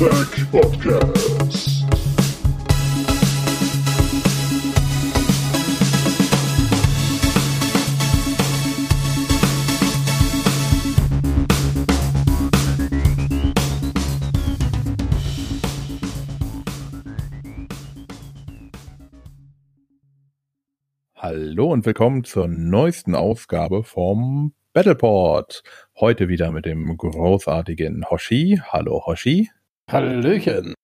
Battletech Podcast. Hallo und willkommen zur neuesten Ausgabe vom Battleport. Heute wieder mit dem großartigen Hoshi. Hallo Hoshi. Hallöchen.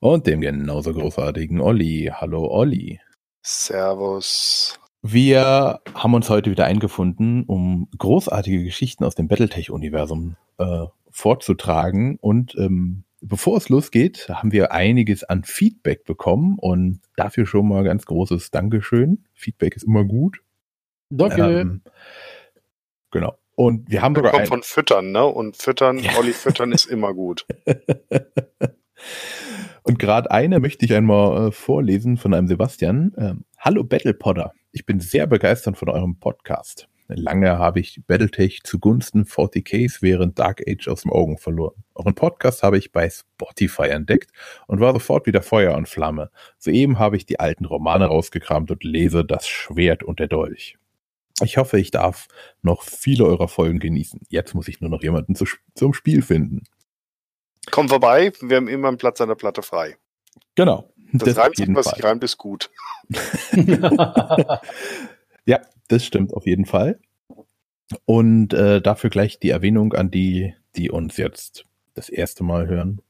Und dem genauso großartigen Olli. Hallo Olli. Servus. Wir haben uns heute wieder eingefunden, um großartige Geschichten aus dem Battletech-Universum äh, vorzutragen. Und ähm, bevor es losgeht, haben wir einiges an Feedback bekommen und dafür schon mal ganz großes Dankeschön. Feedback ist immer gut. Danke. Ähm, genau. Und wir haben sogar kommt von Füttern, ne? Und Füttern, Ja. Olli Füttern ist immer gut. Und gerade eine möchte ich einmal äh, vorlesen von einem Sebastian. Ähm, Hallo Battlepodder, ich bin sehr begeistert von eurem Podcast. Lange habe ich Battletech zugunsten 40ks während Dark Age aus dem Augen verloren. Euren Podcast habe ich bei Spotify entdeckt und war sofort wieder Feuer und Flamme. Soeben habe ich die alten Romane rausgekramt und lese Das Schwert und der Dolch. Ich hoffe, ich darf noch viele eurer Folgen genießen. Jetzt muss ich nur noch jemanden zu, zum Spiel finden. Komm vorbei, wir haben immer einen Platz an der Platte frei. Genau. Das, auf reimt sich, was Fall. sich reimt, ist gut. Ja, das stimmt auf jeden Fall. Und äh, dafür gleich die Erwähnung an die, die uns jetzt das erste Mal hören.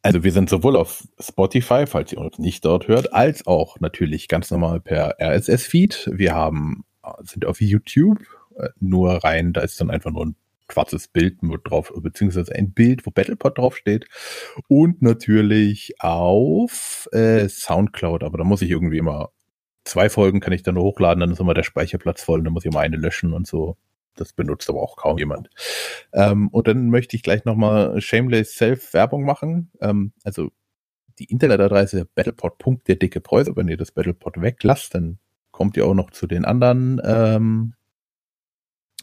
Also wir sind sowohl auf Spotify, falls ihr uns nicht dort hört, als auch natürlich ganz normal per RSS-Feed. Wir haben, sind auf YouTube äh, nur rein, da ist dann einfach nur ein schwarzes Bild drauf, beziehungsweise ein Bild, wo Battlepod draufsteht. Und natürlich auf äh, Soundcloud, aber da muss ich irgendwie immer zwei Folgen kann ich dann hochladen, dann ist immer der Speicherplatz voll und dann muss ich immer eine löschen und so. Das benutzt aber auch kaum jemand. Ähm, und dann möchte ich gleich nochmal Shameless Self Werbung machen. Ähm, also die Internetadresse battlepod. der dicke Preuße. Wenn ihr das Battlepod weglasst, dann kommt ihr auch noch zu den anderen ähm,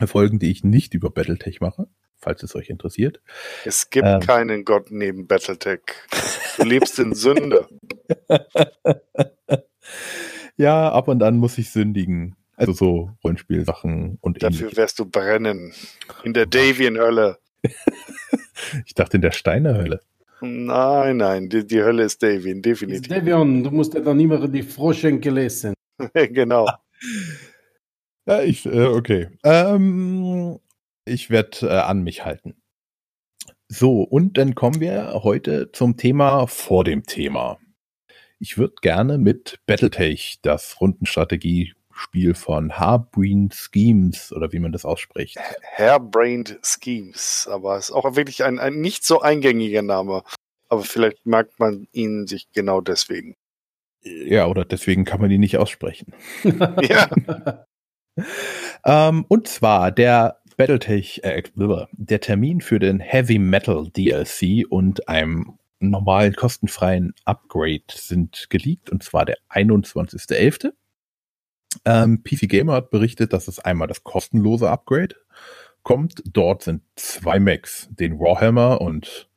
Folgen, die ich nicht über Battletech mache, falls es euch interessiert. Es gibt Ähm. keinen Gott neben Battletech. Du lebst in Sünde. Ja, ab und an muss ich sündigen. Also so Rollenspielsachen und Dafür ähnliches. wirst du brennen. In der Davian-Hölle. Ich dachte in der Steinerhölle. Nein, nein, die, die Hölle ist Davian, definitiv. Devion, du musst ja dann immer die Froschenkel lesen. genau. Ja, ich, äh, okay. Ähm, ich werde äh, an mich halten. So, und dann kommen wir heute zum Thema vor dem Thema. Ich würde gerne mit Battletech, das Rundenstrategiespiel von Harbrain Schemes oder wie man das ausspricht. Hairbrained Schemes. Aber es ist auch wirklich ein, ein nicht so eingängiger Name. Aber vielleicht mag man ihn sich genau deswegen. Ja, oder deswegen kann man die nicht aussprechen. Ja. Ähm, und zwar der Battletech, äh, der Termin für den Heavy Metal DLC und einem normalen kostenfreien Upgrade sind geleakt und zwar der 21.11. Ähm, PC Gamer hat berichtet, dass es einmal das kostenlose Upgrade kommt. Dort sind zwei Mechs, den Warhammer und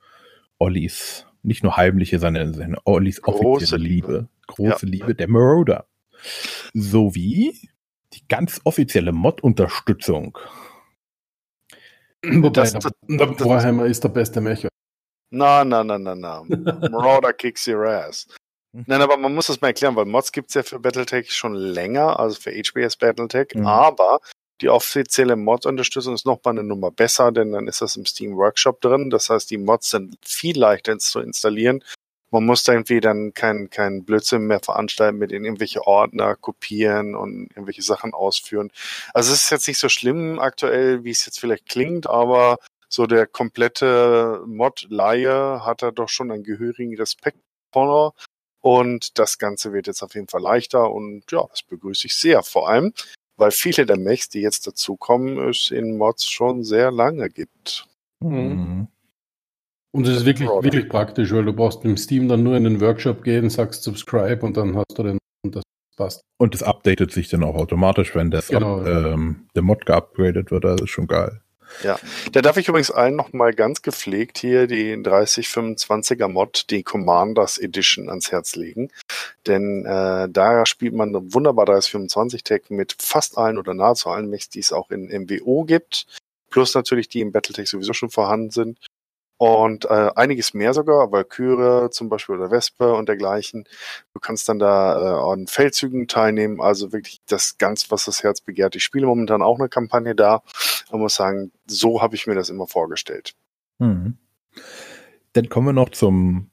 Ollis, nicht nur heimliche, sondern seine Ollis Große offizielle Liebe. Große Liebe, der Marauder. Sowie die ganz offizielle Mod-Unterstützung. Wobei, Das- der, das- das- Warhammer ist der beste Mecher. Na, na, na, na, na. Marauder kicks your ass. Hm. Nein, aber man muss das mal erklären, weil Mods gibt's ja für Battletech schon länger, also für HBS Battletech, Mhm. aber die offizielle Mod-Unterstützung ist noch mal eine Nummer besser, denn dann ist das im Steam Workshop drin. Das heißt, die Mods sind viel leichter zu installieren. Man muss da irgendwie dann kein, kein Blödsinn mehr veranstalten mit in irgendwelche Ordner kopieren und irgendwelche Sachen ausführen. Also es ist jetzt nicht so schlimm aktuell, wie es jetzt vielleicht klingt, aber so der komplette Mod-Laie hat da doch schon einen gehörigen Respekt vor. Und das Ganze wird jetzt auf jeden Fall leichter und ja, das begrüße ich sehr. Vor allem, weil viele der Mechs, die jetzt dazukommen, es in Mods schon sehr lange gibt. Mhm. Und es ist wirklich, Marauder. wirklich praktisch, weil du brauchst im Steam dann nur in den Workshop gehen, sagst Subscribe und dann hast du den und das passt. Und es updatet sich dann auch automatisch, wenn das Genau. ab, ähm, der Mod geupgradet wird. Das ist schon geil. Da darf ich übrigens allen noch mal ganz gepflegt hier die 3025er Mod, die Commanders Edition ans Herz legen. Denn äh, da spielt man eine wunderbar 3025 Tech mit fast allen oder nahezu allen Mechs, die es auch in MWO gibt. Plus natürlich die im Battletech sowieso schon vorhanden sind. Und äh, einiges mehr sogar, Valkyrie zum Beispiel oder Wespe und dergleichen. Du kannst dann da äh, an Feldzügen teilnehmen, also wirklich das ganz, was das Herz begehrt. Ich spiele momentan auch eine Kampagne da und muss sagen, so habe ich mir das immer vorgestellt. Mhm. Dann kommen wir noch zum,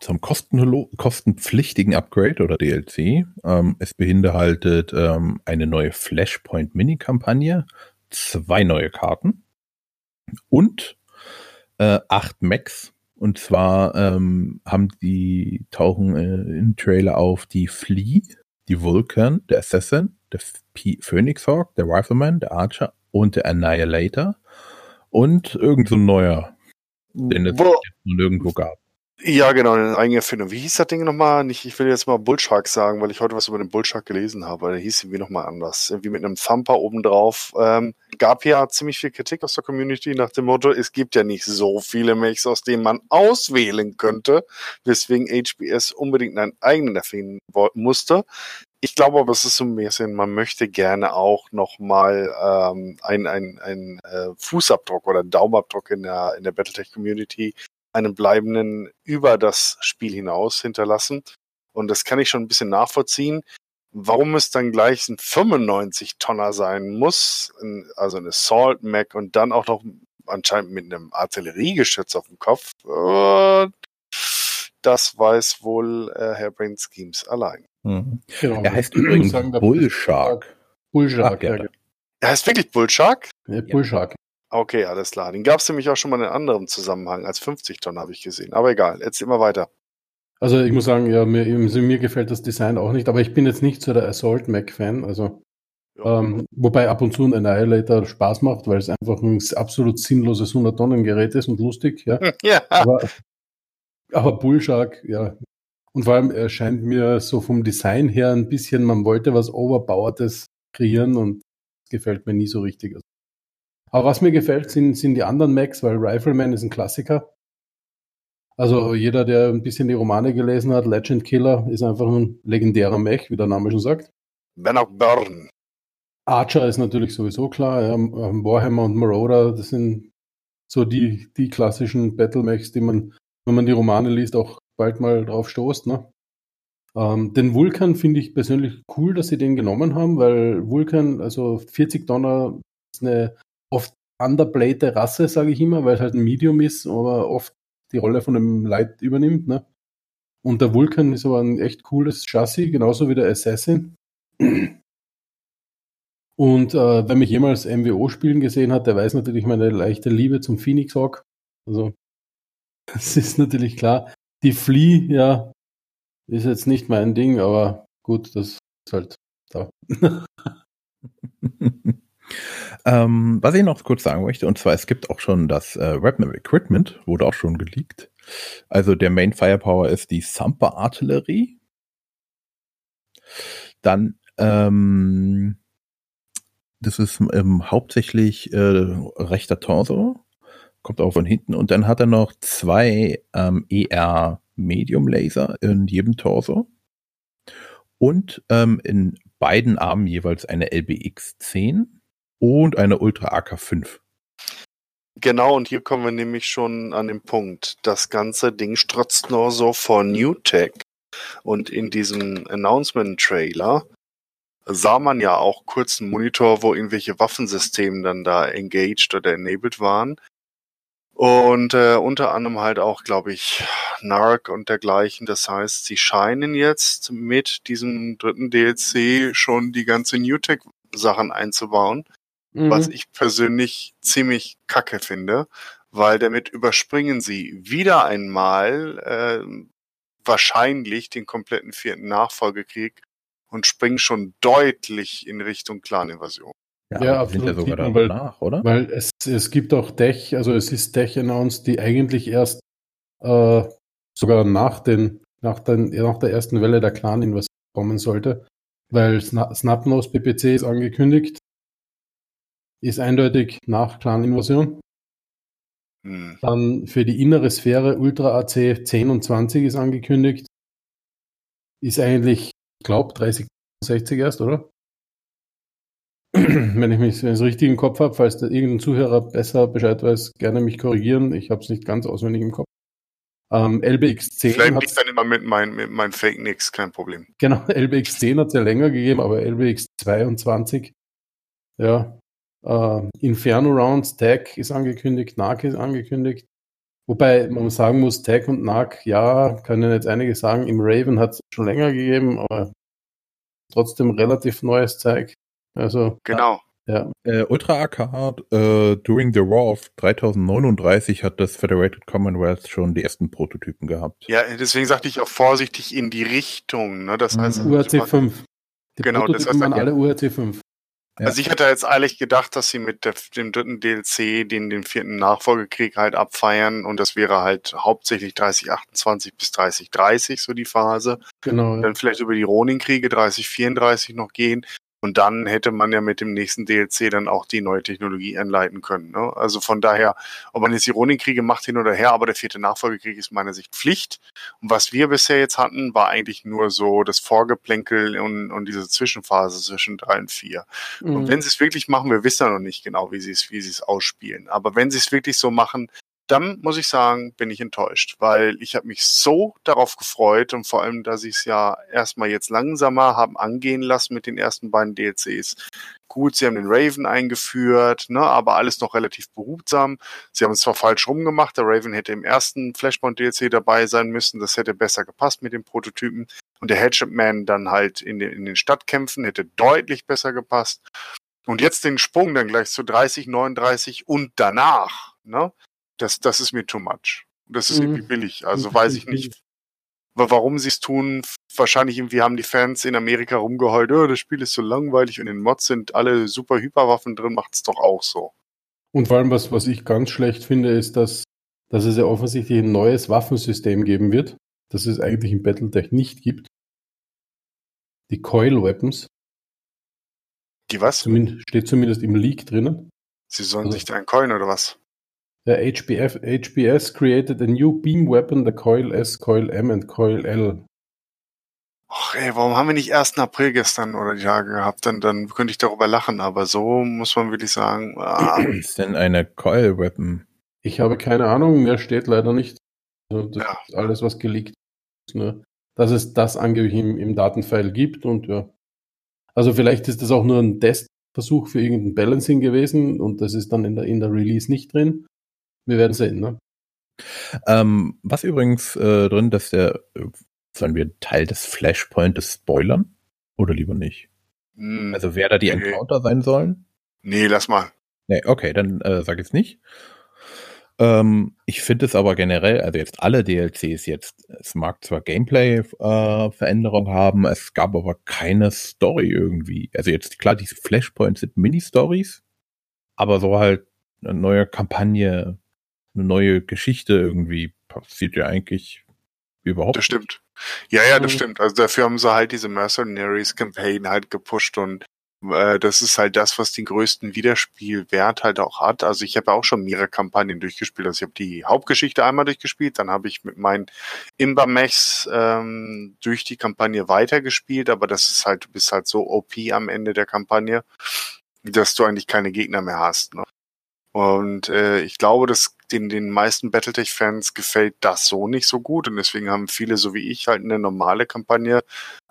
zum kostenpflichtigen Upgrade oder DLC. Ähm, es beinhaltet ähm, eine neue Flashpoint Mini-Kampagne, zwei neue Karten und äh, acht Max. Und zwar ähm, haben die tauchen äh, im Trailer auf die Flea, die Vulcan, der Assassin, der P Phoenix Hawk, der Rifleman, der Archer und der Annihilator und irgend so ein neuer, den es Wo, jetzt nur nirgendwo gab. Ja, genau, eine eigene Erfindung. Wie hieß das Ding nochmal? Nicht, ich will jetzt mal Bullshark sagen, weil ich heute was über den Bullshark gelesen habe. Der hieß irgendwie nochmal anders. Irgendwie mit einem Thumper obendrauf. Ähm, gab ja ziemlich viel Kritik aus der Community nach dem Motto, es gibt ja nicht so viele Mechs, aus denen man auswählen könnte, weswegen HBS unbedingt einen eigenen erfinden musste. Ich glaube aber, es ist so ein bisschen, man möchte gerne auch nochmal ähm, ein, ein, ein äh, Fußabdruck oder Daumenabdruck in der, in der Battletech-Community, einen bleibenden über das Spiel hinaus hinterlassen. Und das kann ich schon ein bisschen nachvollziehen. Warum es dann gleich ein 95-Tonner sein muss, also eine Assault Mac und dann auch noch anscheinend mit einem Artilleriegeschütz auf dem Kopf, äh, das weiß wohl äh, Herr Brain Schemes allein. Mhm. Genau. Er heißt übrigens Bullshark. Bullshark, Ach, ja. ja. Er heißt wirklich Bullshark? Ja, Bullshark. Okay, alles klar. Den gab es nämlich auch schon mal in einem anderen Zusammenhang. Als 50 Tonnen habe ich gesehen. Aber egal, jetzt immer weiter. Also ich muss sagen, ja, mir, also mir gefällt das Design auch nicht, aber ich bin jetzt nicht so der Assault Mac Fan, also Ja. ähm, wobei ab und zu ein Annihilator Spaß macht, weil es einfach ein absolut sinnloses 100 Tonnen Gerät ist und lustig, ja. ja. Aber, aber Bullshark, ja. Und vor allem erscheint mir so vom Design her ein bisschen, man wollte was Overpowertes kreieren und gefällt mir nie so richtig. Aber was mir gefällt, sind, sind die anderen Macs, weil Rifleman ist ein Klassiker. Also jeder, der ein bisschen die Romane gelesen hat, Legend Killer ist einfach ein legendärer Mech, wie der Name schon sagt. Bannock Burn. Archer ist natürlich sowieso klar, ja, Warhammer und Marauder, das sind so die, die klassischen Battle-Mechs, die man, wenn man die Romane liest, auch bald mal drauf stoßt. Ne? Ähm, den Vulkan finde ich persönlich cool, dass sie den genommen haben, weil Vulkan, also 40 Donner, ist eine underplayte Rasse, sage ich immer, weil es halt ein Medium ist, aber oft die Rolle von einem Light übernimmt. Ne? Und der Vulkan ist aber ein echt cooles Chassis, genauso wie der Assassin. Und äh, wer mich jemals MWO spielen gesehen hat, der weiß natürlich meine leichte Liebe zum Phoenix Hawk. Also, das ist natürlich klar. Die Flea, ja, ist jetzt nicht mein Ding, aber gut, das ist halt da. ähm, was ich noch kurz sagen möchte, und zwar es gibt auch schon das äh, Weapon Equipment, wurde auch schon geleakt. Also der Main Firepower ist die Sumper Artillerie. Dann, ähm, das ist ähm, hauptsächlich äh, rechter Torso, kommt auch von hinten. Und dann hat er noch zwei ähm, ER Medium Laser in jedem Torso. Und ähm, in beiden Armen jeweils eine LBX 10 und eine Ultra AK 5. Genau, und hier kommen wir nämlich schon an den Punkt. Das ganze Ding strotzt nur so vor New Tech. Und in diesem Announcement-Trailer sah man ja auch kurz einen Monitor, wo irgendwelche Waffensysteme dann da engaged oder enabled waren. Und äh, unter anderem halt auch, glaube ich, Narc und dergleichen. Das heißt, sie scheinen jetzt mit diesem dritten DLC schon die ganze New Tech-Sachen einzubauen Mhm. was ich persönlich ziemlich kacke finde, weil damit überspringen sie wieder einmal äh, wahrscheinlich den kompletten vierten Nachfolgekrieg und springen schon deutlich in Richtung Clan-Invasion. Ja, ja absolut, sogar sieht man, weil- danach, oder? Weil es, es gibt auch Tech, also es ist Tech announced, die eigentlich erst äh, sogar nach, den, nach, den, nach der ersten Welle der Clan-Invasion kommen sollte. Weil Sna Snapnose PPC ist angekündigt. Ist eindeutig nach Clan-Invasion. Hm. Dann für die innere Sphäre Ultra AC 10 und 20 ist angekündigt. Ist eigentlich, ich glaube, 30, 60 erst, oder? Wenn ich mich wenn ich richtig im Kopf habe, falls da irgendein Zuhörer besser Bescheid weiß, gerne mich korrigieren. Ich habe es nicht ganz auswendig im Kopf. Ähm, LBX10 Vielleicht hat liegt dann immer mit meinen mit meinen Fake Nix, kein Problem. Genau, LBX10 hat es ja länger gegeben, aber LBX22, ja. Äh, Inferno Rounds, Tag ist angekündigt, Narc ist angekündigt. Wobei man sagen muss, Tag und Narc, ja, können jetzt einige sagen, im Raven hat es schon länger gegeben, aber trotzdem relativ neues Zeug. Also, Genau. ja. Äh, Ultra Arcade, äh, during the War of 3039 hat das Federated Commonwealth schon die ersten Prototypen gehabt. Ja, deswegen sagte ich auch vorsichtig in die Richtung. Ne? Das heißt, Mhm. URC 5. Die Genau, das Prototypen heißt, waren ja. alle URC 5. Ja. Also ich hatte jetzt eigentlich gedacht, dass sie mit der, dem dritten DLC den, den vierten Nachfolgekrieg halt abfeiern und das wäre halt hauptsächlich 3028 bis 3030 so die Phase. Genau. Ja. Dann vielleicht über die Ronin-Kriege 3034 noch gehen und dann hätte man ja mit dem nächsten DLC dann auch die neue Technologie einleiten können. Ne? Also von daher, ob man jetzt die Ronin-Kriege macht hin oder her, aber der vierte Nachfolgekrieg ist meiner Sicht Pflicht. Und was wir bisher jetzt hatten, war eigentlich nur so das Vorgeplänkel und, und diese Zwischenphase zwischen drei und vier. Und Mhm. wenn sie es wirklich machen, wir wissen ja noch nicht genau, wie sie es, wie sie es ausspielen. Aber wenn sie es wirklich so machen, dann muss ich sagen, bin ich enttäuscht, weil ich habe mich so darauf gefreut und vor allem, dass sie es ja erstmal jetzt langsamer haben angehen lassen mit den ersten beiden DLCs. Gut, sie haben den Raven eingeführt, ne, aber alles noch relativ behutsam. Sie haben es zwar falsch rumgemacht, der Raven hätte im ersten Flashpoint DLC dabei sein müssen, das hätte besser gepasst mit den Prototypen. Und der Headship Man dann halt in den, in den Stadtkämpfen hätte deutlich besser gepasst. Und jetzt den Sprung dann gleich zu 30, 39 und danach, ne? Das, das ist mir too much. Das ist Mhm. irgendwie billig. Also weiß ich nicht, wa- warum sie es tun. Wahrscheinlich irgendwie haben die Fans in Amerika rumgeheult, oh, das Spiel ist so langweilig und in Mods sind alle super Hyperwaffen drin, macht's doch auch so. Und vor allem, was, was ich ganz schlecht finde, ist, dass, dass es ja offensichtlich ein neues Waffensystem geben wird, das es eigentlich im Battletech nicht gibt. Die Coil Weapons. Die was? Zumindest, steht zumindest im Leak drinnen. Sie sollen Also- sich da einen Coin oder was? Der HBF, HBS created a new beam weapon, the Coil S, Coil M and Coil L. Ach ey, warum haben wir nicht 1. April gestern oder die Tage gehabt? Dann, dann könnte ich darüber lachen, aber so muss man wirklich sagen, ah, Was ist denn eine Coil Weapon? Ich habe keine Ahnung, mehr steht leider nicht. Also das Ja. ist alles, was geleakt ist. Nur, dass es das angeblich im, im Datenfile gibt und ja. Also vielleicht ist das auch nur ein Testversuch für irgendein Balancing gewesen und das ist dann in der, in der Release nicht drin. Wir werden sehen, ne? Ähm, was übrigens äh, drin, dass der, äh, sollen wir Teil des Flashpointes spoilern? Oder lieber nicht? hm, Also wer da die Nee. Encounter sein sollen? nee, lass mal. Nee, okay, dann äh, sag ich es nicht. Ähm, ich finde es aber generell, also jetzt alle DLCs jetzt, es mag zwar Gameplay-Veränderungen haben, es gab aber keine Story irgendwie. Also jetzt klar, diese Flashpoints sind Mini-Stories, aber so halt eine neue Kampagne, eine neue Geschichte irgendwie passiert ja eigentlich überhaupt Das stimmt. Ja, ja, das stimmt. Also dafür haben sie halt diese Mercenaries Campaign halt gepusht und äh, das ist halt das, was den größten Wiederspielwert halt auch hat. Also ich habe ja auch schon mehrere Kampagnen durchgespielt. Also ich habe die Hauptgeschichte einmal durchgespielt, dann habe ich mit meinen Imba-Mechs ähm, durch die Kampagne weitergespielt, aber das ist halt, du bist halt so OP am Ende der Kampagne, dass du eigentlich keine Gegner mehr hast. Ne? Und äh, ich glaube, dass den, den meisten Battletech-Fans gefällt das so nicht so gut. Und deswegen haben viele, so wie ich, halt eine normale Kampagne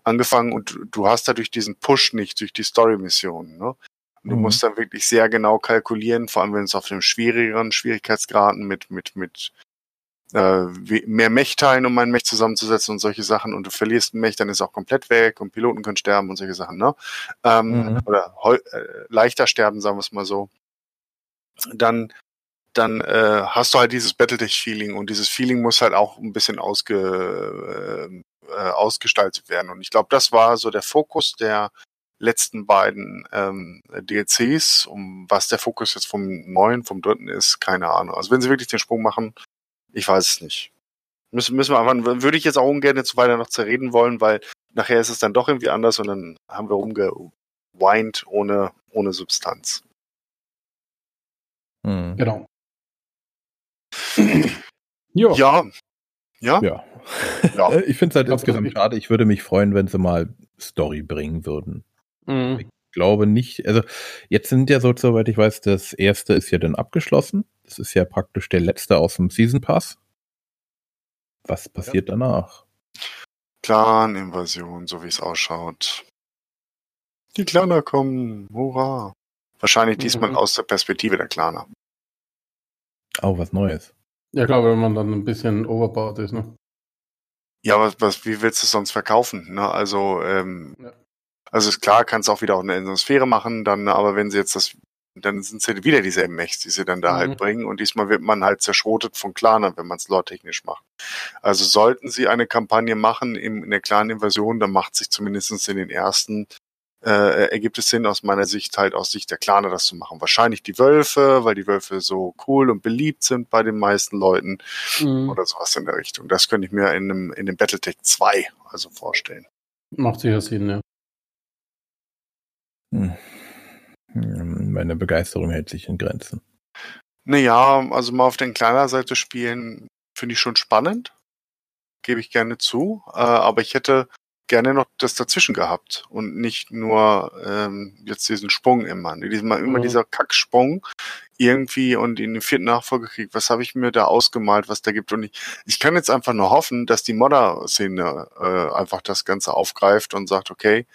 angefangen und du- hast dadurch diesen Push nicht durch die Story-Missionen. Ne? Du Mhm. musst dann wirklich sehr genau kalkulieren, vor allem wenn es auf dem schwierigeren Schwierigkeitsgraden mit, mit, mit äh, mehr Mechteilen, um ein Mech zusammenzusetzen und solche Sachen und du verlierst ein Mech, dann ist auch komplett weg und Piloten können sterben und solche Sachen, ne? Ähm, Mhm. Oder äh, leichter sterben, sagen wir es mal so. Dann dann äh, hast du halt dieses Battletech-Feeling und dieses Feeling muss halt auch ein bisschen ausge, äh, äh, ausgestaltet werden. Und ich glaube, das war so der Fokus der letzten beiden ähm, DLCs. Um was der Fokus jetzt vom neuen, vom dritten ist, keine Ahnung. Also wenn sie wirklich den Sprung machen, ich weiß es nicht. Müssen, müssen wir einfach, würde ich jetzt auch ungern jetzt weiter noch zerreden wollen, weil nachher ist es dann doch irgendwie anders und dann haben wir rumgeweint ohne, ohne Substanz. Hm. Genau. Ja. Ja? Ja. Ja. Ich finde es halt insgesamt schade. Ich würde mich freuen, wenn sie mal Story bringen würden. Mhm. Ich glaube nicht, also jetzt sind ja so, soweit ich weiß, das erste ist ja dann abgeschlossen. Das ist ja praktisch der letzte aus dem Season Pass. Was passiert danach? Clan-Invasion, so wie es ausschaut. Die Claner kommen, hurra. Wahrscheinlich diesmal Mhm. aus der Perspektive der Claner. Oh, was Neues. Ja, klar, wenn man dann ein bisschen overpowered ist, ne? Ja, was, was, wie willst du es sonst verkaufen? Ne? Also, ähm, Ja. also ist klar, kannst auch wieder auch eine Atmosphäre machen, dann, aber wenn sie jetzt das, dann sind es ja wieder dieselben Mechs, die sie dann da Mhm. halt bringen und diesmal wird man halt zerschrotet von Clanern, wenn man es lore-technisch macht. Also sollten sie eine Kampagne machen in, in der Clan-Invasion, dann macht sich zumindest in den ersten äh, ergibt es Sinn aus meiner Sicht halt aus Sicht der Claner das zu machen. Wahrscheinlich die Wölfe, weil die Wölfe so cool und beliebt sind bei den meisten Leuten Mhm. oder sowas in der Richtung. Das könnte ich mir in einem in dem Battletech 2 also vorstellen. Macht sicher Sinn, ja. Hm. Hm, Meine Begeisterung hält sich in Grenzen. Naja, also mal auf den kleiner Seite spielen finde ich schon spannend. Gebe ich gerne zu. Äh, aber ich hätte gerne noch das dazwischen gehabt und nicht nur ähm, jetzt diesen Sprung immer. Diesmal immer Mhm. dieser Kacksprung irgendwie und in den vierten Nachfolgekrieg, was habe ich mir da ausgemalt, was da gibt. Und ich, ich kann jetzt einfach nur hoffen, dass die Modder-Szene äh, einfach das Ganze aufgreift und sagt, okay,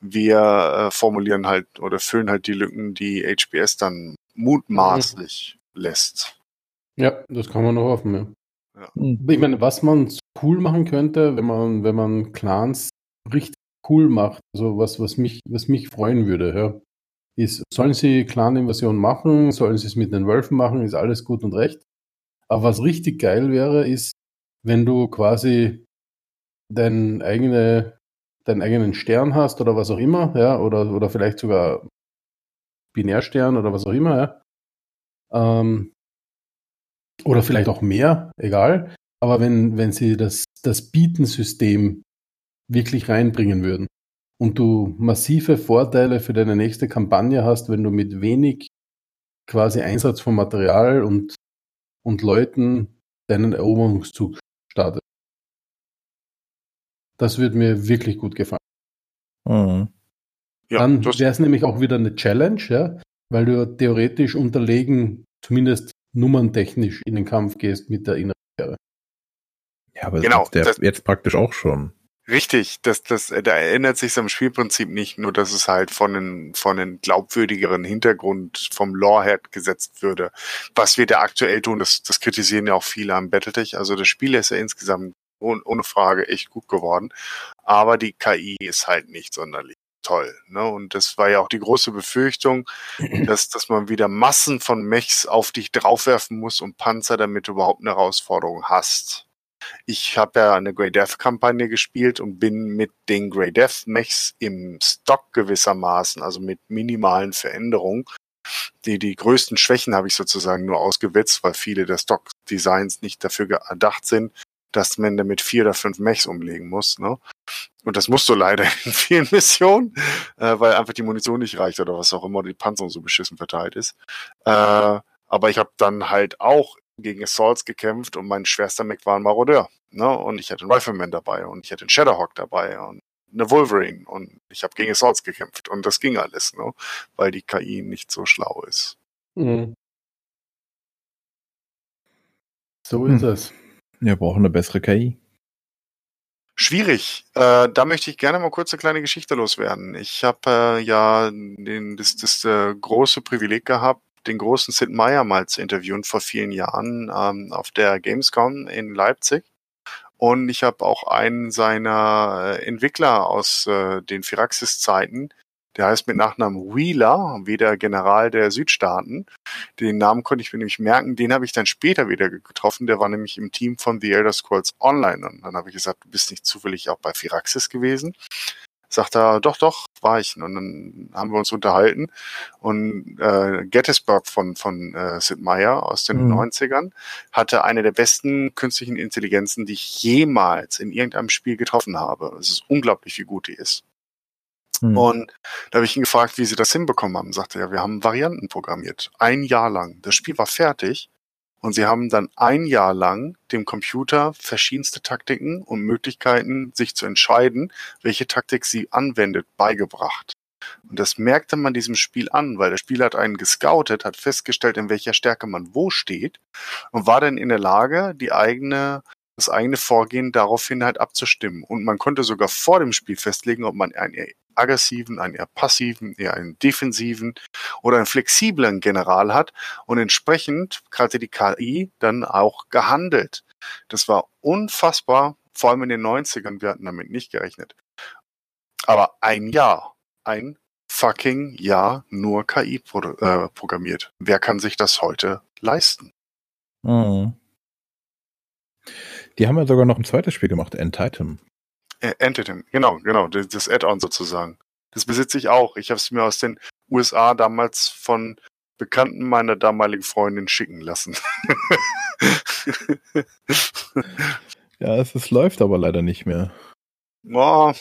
wir äh, formulieren halt oder füllen halt die Lücken, die HBS dann mutmaßlich lässt. Ja, das kann man noch hoffen, ja. Hm. Ich meine, was man cool machen könnte, wenn man, wenn man Clans richtig cool macht, also was, was mich, was mich freuen würde, ja, ist, sollen sie Clan-Invasion machen, sollen sie es mit den Wölfen machen, ist alles gut und recht. Aber was richtig geil wäre, ist, wenn du quasi dein eigene, deinen eigenen Stern hast oder was auch immer, ja, oder, oder vielleicht sogar Binärstern oder was auch immer, ja. Ähm, oder vielleicht auch mehr, egal. Aber wenn, wenn sie das, das Bietensystem wirklich reinbringen würden und du massive Vorteile für deine nächste Kampagne hast, wenn du mit wenig quasi Einsatz von Material und, und Leuten deinen Eroberungszug startest. Das würde mir wirklich gut gefallen. Hm. Ja, Dann das, wäre es nämlich auch wieder eine Challenge, ja, weil du theoretisch unterlegen, zumindest nummerntechnisch in den Kampf gehst mit der inneren Sphäre. Ja, aber Genau, das ist der das- jetzt praktisch auch schon. Richtig, das, das, da ändert sich am Spielprinzip nicht, nur dass es halt von einem, von einem glaubwürdigeren Hintergrund vom Lore her gesetzt würde. Was wir da aktuell tun, das, das kritisieren ja auch viele am Battletech. Also das Spiel ist ja insgesamt ohne, ohne Frage echt gut geworden. Aber die KI ist halt nicht sonderlich toll. Ne? Und das war ja auch die große Befürchtung, dass, dass man wieder Massen von Mechs auf dich draufwerfen muss und Panzer, damit du überhaupt eine Herausforderung hast. Ich habe ja eine Grey Death Kampagne gespielt und bin mit den Grey Death Mechs im Stock gewissermaßen, also mit minimalen Veränderungen. Die, die größten Schwächen habe ich sozusagen nur ausgewetzt, weil viele der Stock Designs nicht dafür gedacht sind, dass man damit vier oder fünf Mechs umlegen muss. Ne? Und das musst du leider in vielen Missionen, äh, weil einfach die Munition nicht reicht oder was auch immer, die Panzerung so beschissen verteilt ist. Äh, aber ich habe dann halt auch gegen Assaults gekämpft und mein schwerster Mech war ein Marodeur. Ne? Und ich hatte einen Rifleman dabei und ich hatte einen Shadowhawk dabei und eine Wolverine und ich habe gegen Assaults gekämpft und das ging alles, ne? weil die KI nicht so schlau ist. Mhm. So Hm. ist es. Wir brauchen eine bessere KI. Schwierig. Äh, da möchte ich gerne mal kurz eine kleine Geschichte loswerden. Ich habe äh, ja den, das, das äh, große Privileg gehabt, den großen Sid Meier mal zu interviewen vor vielen Jahren ähm, auf der Gamescom in Leipzig. Und ich habe auch einen seiner äh, Entwickler aus äh, den Firaxis-Zeiten, der heißt mit Nachnamen Wheeler, wie der General der Südstaaten. Den Namen konnte ich mir nämlich merken, den habe ich dann später wieder getroffen. Der war nämlich im Team von The Elder Scrolls Online. Und dann habe ich gesagt, du bist nicht zufällig auch bei Firaxis gewesen. Sagt er, doch, doch, war ich. Und dann haben wir uns unterhalten. Und äh, Gettysburg von, von äh, Sid Meier aus den Mhm. 90ern hatte eine der besten künstlichen Intelligenzen, die ich jemals in irgendeinem Spiel getroffen habe. Es ist unglaublich, wie gut die ist. Hm. Und da habe ich ihn gefragt, wie sie das hinbekommen haben. Sagte er, ja, wir haben Varianten programmiert. Ein Jahr lang. Das Spiel war fertig. Und sie haben dann ein Jahr lang dem Computer verschiedenste Taktiken und Möglichkeiten, sich zu entscheiden, welche Taktik sie anwendet, beigebracht. Und das merkte man diesem Spiel an, weil der Spieler hat einen gescoutet, hat festgestellt, in welcher Stärke man wo steht und war dann in der Lage, die eigene das eigene Vorgehen daraufhin halt abzustimmen. Und man konnte sogar vor dem Spiel festlegen, ob man einen eher aggressiven, einen eher passiven, eher einen defensiven oder einen flexiblen General hat und entsprechend hatte die KI dann auch gehandelt. Das war unfassbar, vor allem in den 90ern, wir hatten damit nicht gerechnet. Aber ein Jahr, ein fucking Jahr nur KI pro, äh, programmiert. Wer kann sich das heute leisten? Mhm. Die haben ja sogar noch ein zweites Spiel gemacht, Entitem. Entitem, genau, genau, das, das Add-on sozusagen. Das besitze ich auch. Ich habe es mir aus den USA damals von Bekannten meiner damaligen Freundin schicken lassen. Ja, es, es läuft aber leider nicht mehr. oh,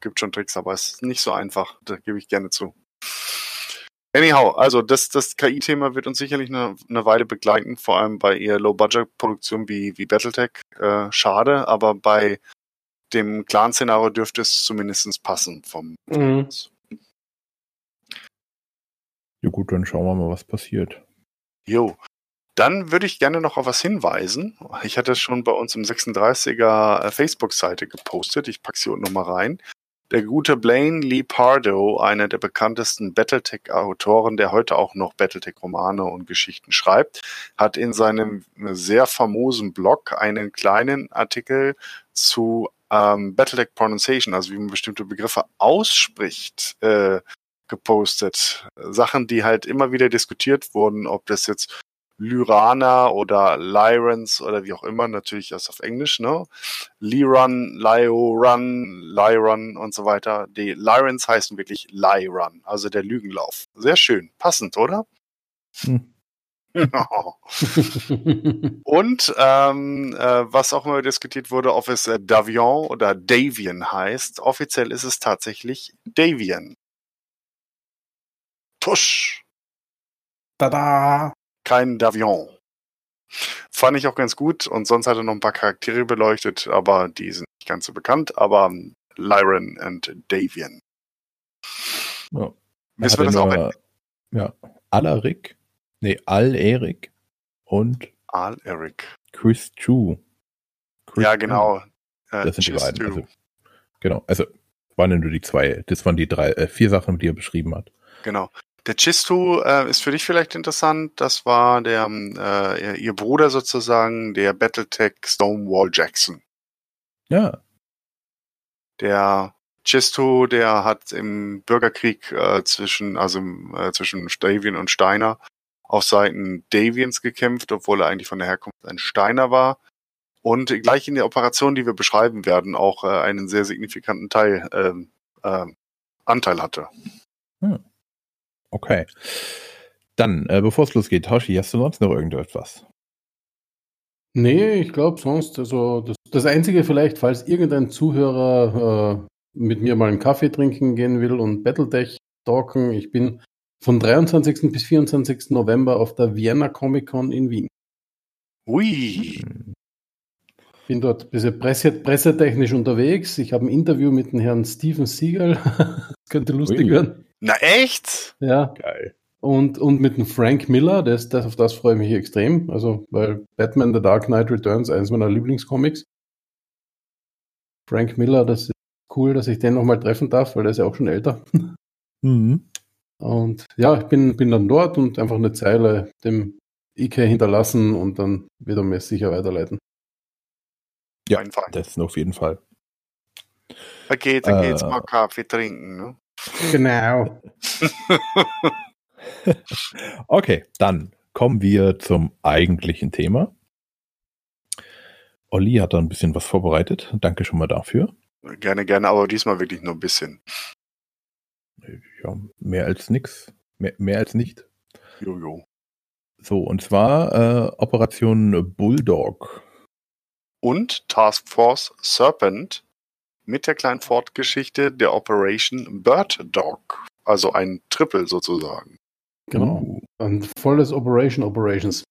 gibt schon Tricks, aber es ist nicht so einfach. Da gebe ich gerne zu. Anyhow, also das, das KI-Thema wird uns sicherlich eine, eine Weile begleiten, vor allem bei eher Low-Budget-Produktionen wie, wie Battletech. Äh, schade, aber bei dem Clan-Szenario dürfte es zumindest passen vom Mhm. Ja gut, dann schauen wir mal, was passiert. Jo. Dann würde ich gerne noch auf was hinweisen. Ich hatte es schon bei uns im 36er äh, Facebook-Seite gepostet. Ich packe sie unten nochmal rein. Der gute Blaine Lee Pardo, einer der bekanntesten Battletech-Autoren, der heute auch noch Battletech-Romane und Geschichten schreibt, hat in seinem sehr famosen Blog einen kleinen Artikel zu ähm, Battletech Pronunciation, also wie man bestimmte Begriffe ausspricht, äh, gepostet. Sachen, die halt immer wieder diskutiert wurden, ob das jetzt Lyrana oder Lyrans oder wie auch immer, natürlich erst auf Englisch, ne? Liran, Lyorun, Lyron und so weiter. Die Lyrans heißen wirklich Lyran, also der Lügenlauf. Sehr schön. Passend, oder? Hm. Und ähm, äh, was auch immer diskutiert wurde, ob es äh, Davion oder Davian heißt. Offiziell ist es tatsächlich Davian. Tusch. Tada! kein Davion. Fand ich auch ganz gut und sonst hat er noch ein paar Charaktere beleuchtet, aber die sind nicht ganz so bekannt, aber ähm, Lyran und Davian. Ja. Wissen wir das auch? auch? Ja, Alaric, nee, Al-Erik und Al Eric. Chris Chu. Chris Ja, genau. Äh, Das sind die Cheers beiden. Also, genau, also waren nur die zwei. Das waren die drei, äh, vier Sachen, die er beschrieben hat. Genau. Der Chistu äh, ist für dich vielleicht interessant. Das war der ähm, äh, ihr Bruder sozusagen, der Battletech Stonewall Jackson. Ja, Der Chistu, der hat im Bürgerkrieg äh, zwischen, also äh, zwischen Davian und Steiner auf Seiten Davians gekämpft, obwohl er eigentlich von der Herkunft ein Steiner war. Und gleich in der Operation, die wir beschreiben werden, auch äh, einen sehr signifikanten Teil ähm, äh, Anteil hatte. okay. Dann, äh, bevor es losgeht, Hoshi, hast du sonst noch irgendetwas? Nee, ich glaube sonst, also das, das Einzige vielleicht, falls irgendein Zuhörer äh, mit mir mal einen Kaffee trinken gehen will und Battletech talken, ich bin von 23. bis 24. November auf der Vienna Comic Con in Wien. Ui, Bin dort ein bisschen presse, pressetechnisch unterwegs. Ich habe ein Interview mit dem Herrn Steven Seagal. das könnte lustig Ui. werden. na echt? Ja. Geil. Und, und mit dem Frank Miller, das, das, auf das freue ich mich extrem. Also, weil Batman The Dark Knight Returns eines meiner Lieblingscomics. Frank Miller, das ist cool, dass ich den nochmal treffen darf, weil der ist ja auch schon älter. Mhm. Und ja, ich bin, bin dann dort und einfach eine Zeile dem Ike hinterlassen und dann wird er mir sicher weiterleiten. Ja, das auf jeden Fall. Okay, dann geht's Äh. mal Kaffee trinken, ne? Genau. Okay, dann kommen wir zum eigentlichen Thema. Olli hat da ein bisschen was vorbereitet. Danke schon mal dafür. Gerne, gerne, aber diesmal wirklich nur ein bisschen. Ja, mehr als nix. Mehr, mehr als nicht. Jojo. So, und zwar äh, Operation Bulldog. Und Task Force Serpent mit der kleinen Fortgeschichte der Operation Bird Dog. Also ein Triple sozusagen. Genau. Ein volles Operation Operations.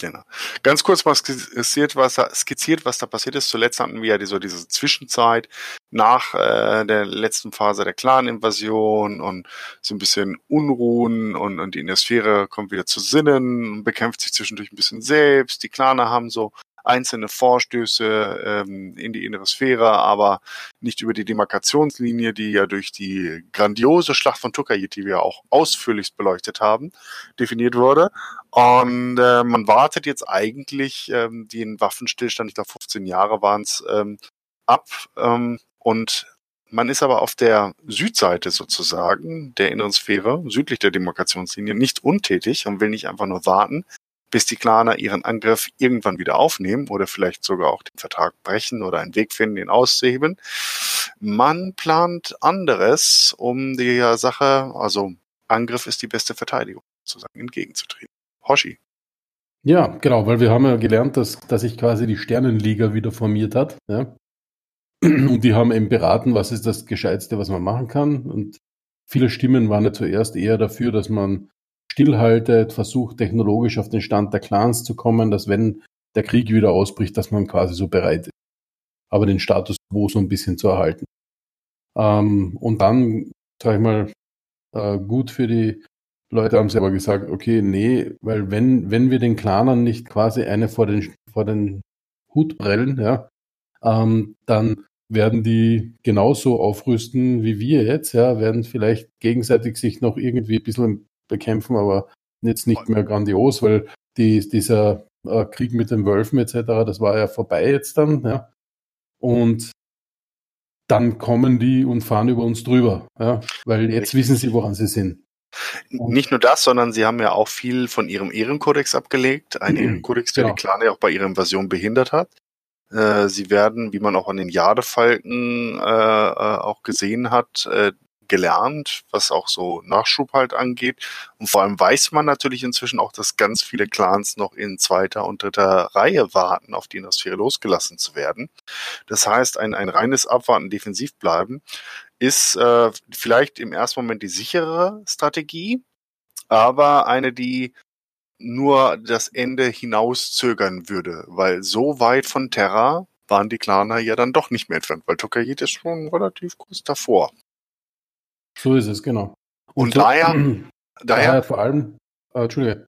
Genau. Ganz kurz mal skizziert, was da, skizziert, was da passiert ist. Zuletzt hatten wir ja so diese Zwischenzeit nach äh, der letzten Phase der Clan-Invasion und so ein bisschen Unruhen und, und die Innersphäre kommt wieder zu Sinnen, bekämpft sich zwischendurch ein bisschen selbst. Die Claner haben so einzelne Vorstöße ähm, in die innere Sphäre, aber nicht über die Demarkationslinie, die ja durch die grandiose Schlacht von Tukayit, die wir auch ausführlichst beleuchtet haben, definiert wurde. Und äh, man wartet jetzt eigentlich ähm, den Waffenstillstand, ich glaube 15 Jahre waren es, ähm, ab. Ähm, und man ist aber auf der Südseite sozusagen der inneren Sphäre, südlich der Demarkationslinie, nicht untätig und will nicht einfach nur warten, bis die Klaner ihren Angriff irgendwann wieder aufnehmen oder vielleicht sogar auch den Vertrag brechen oder einen Weg finden, ihn auszuheben. Man plant anderes, um der Sache, also Angriff ist die beste Verteidigung, sozusagen entgegenzutreten. Hoshi. Ja, genau, weil wir haben ja gelernt, dass, dass sich quasi die Sternenliga wieder formiert hat. Ja? Und die haben eben beraten, was ist das Gescheitste, was man machen kann. Und viele Stimmen waren ja zuerst eher dafür, dass man stillhaltet, versucht technologisch auf den Stand der Clans zu kommen, dass wenn der Krieg wieder ausbricht, dass man quasi so bereit ist, aber den Status quo so ein bisschen zu erhalten. Ähm, und dann, sag ich mal, äh, gut für die Leute haben sie aber gesagt, okay, nee, weil wenn, wenn wir den Clanern nicht quasi eine vor den, vor den Hut prellen, ja, ähm, dann werden die genauso aufrüsten wie wir jetzt, ja, werden vielleicht gegenseitig sich noch irgendwie ein bisschen bekämpfen, aber jetzt nicht mehr grandios, weil die, dieser äh, Krieg mit den Wölfen etc., das war ja vorbei jetzt dann, ja. Und dann kommen die und fahren über uns drüber, ja, weil jetzt wissen sie, woran sie sind. Nicht nur das, sondern sie haben ja auch viel von ihrem Ehrenkodex abgelegt. Ein mhm. Ehrenkodex, der genau. die Clan ja auch bei ihrer Invasion behindert hat. Äh, sie werden, wie man auch an den Jadefalken äh, äh auch gesehen hat, äh, gelernt, was auch so Nachschub halt angeht. Und vor allem weiß man natürlich inzwischen auch, dass ganz viele Clans noch in zweiter und dritter Reihe warten, auf die Innersphäre losgelassen zu werden. Das heißt, ein, ein reines Abwarten, defensiv bleiben, ist äh, vielleicht im ersten Moment die sichere Strategie, aber eine, die nur das Ende hinauszögern würde, weil so weit von Terra waren die Klaner ja dann doch nicht mehr entfernt, weil Tokayit ist schon relativ kurz davor. So ist es, genau. Und, und daher, daher, daher vor allem, äh, Entschuldige.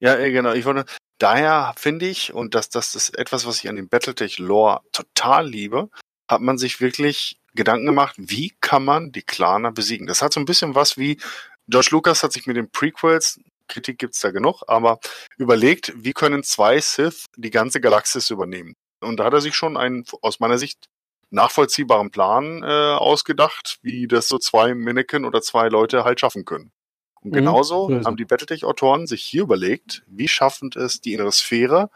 Ja, genau. Ich wollte, daher finde ich, und das, das ist etwas, was ich an dem Battletech-Lore total liebe, hat man sich wirklich Gedanken gemacht, wie kann man die Klaner besiegen. Das hat so ein bisschen was wie, George Lucas hat sich mit den Prequels, Kritik gibt's da genug, aber überlegt, wie können zwei Sith die ganze Galaxis übernehmen. Und da hat er sich schon einen, aus meiner Sicht, nachvollziehbaren Plan äh, ausgedacht, wie das so zwei Mannequin oder zwei Leute halt schaffen können. Und mhm, genauso mhm. haben die Battletech-Autoren sich hier überlegt, wie schaffen es die innere Sphäre,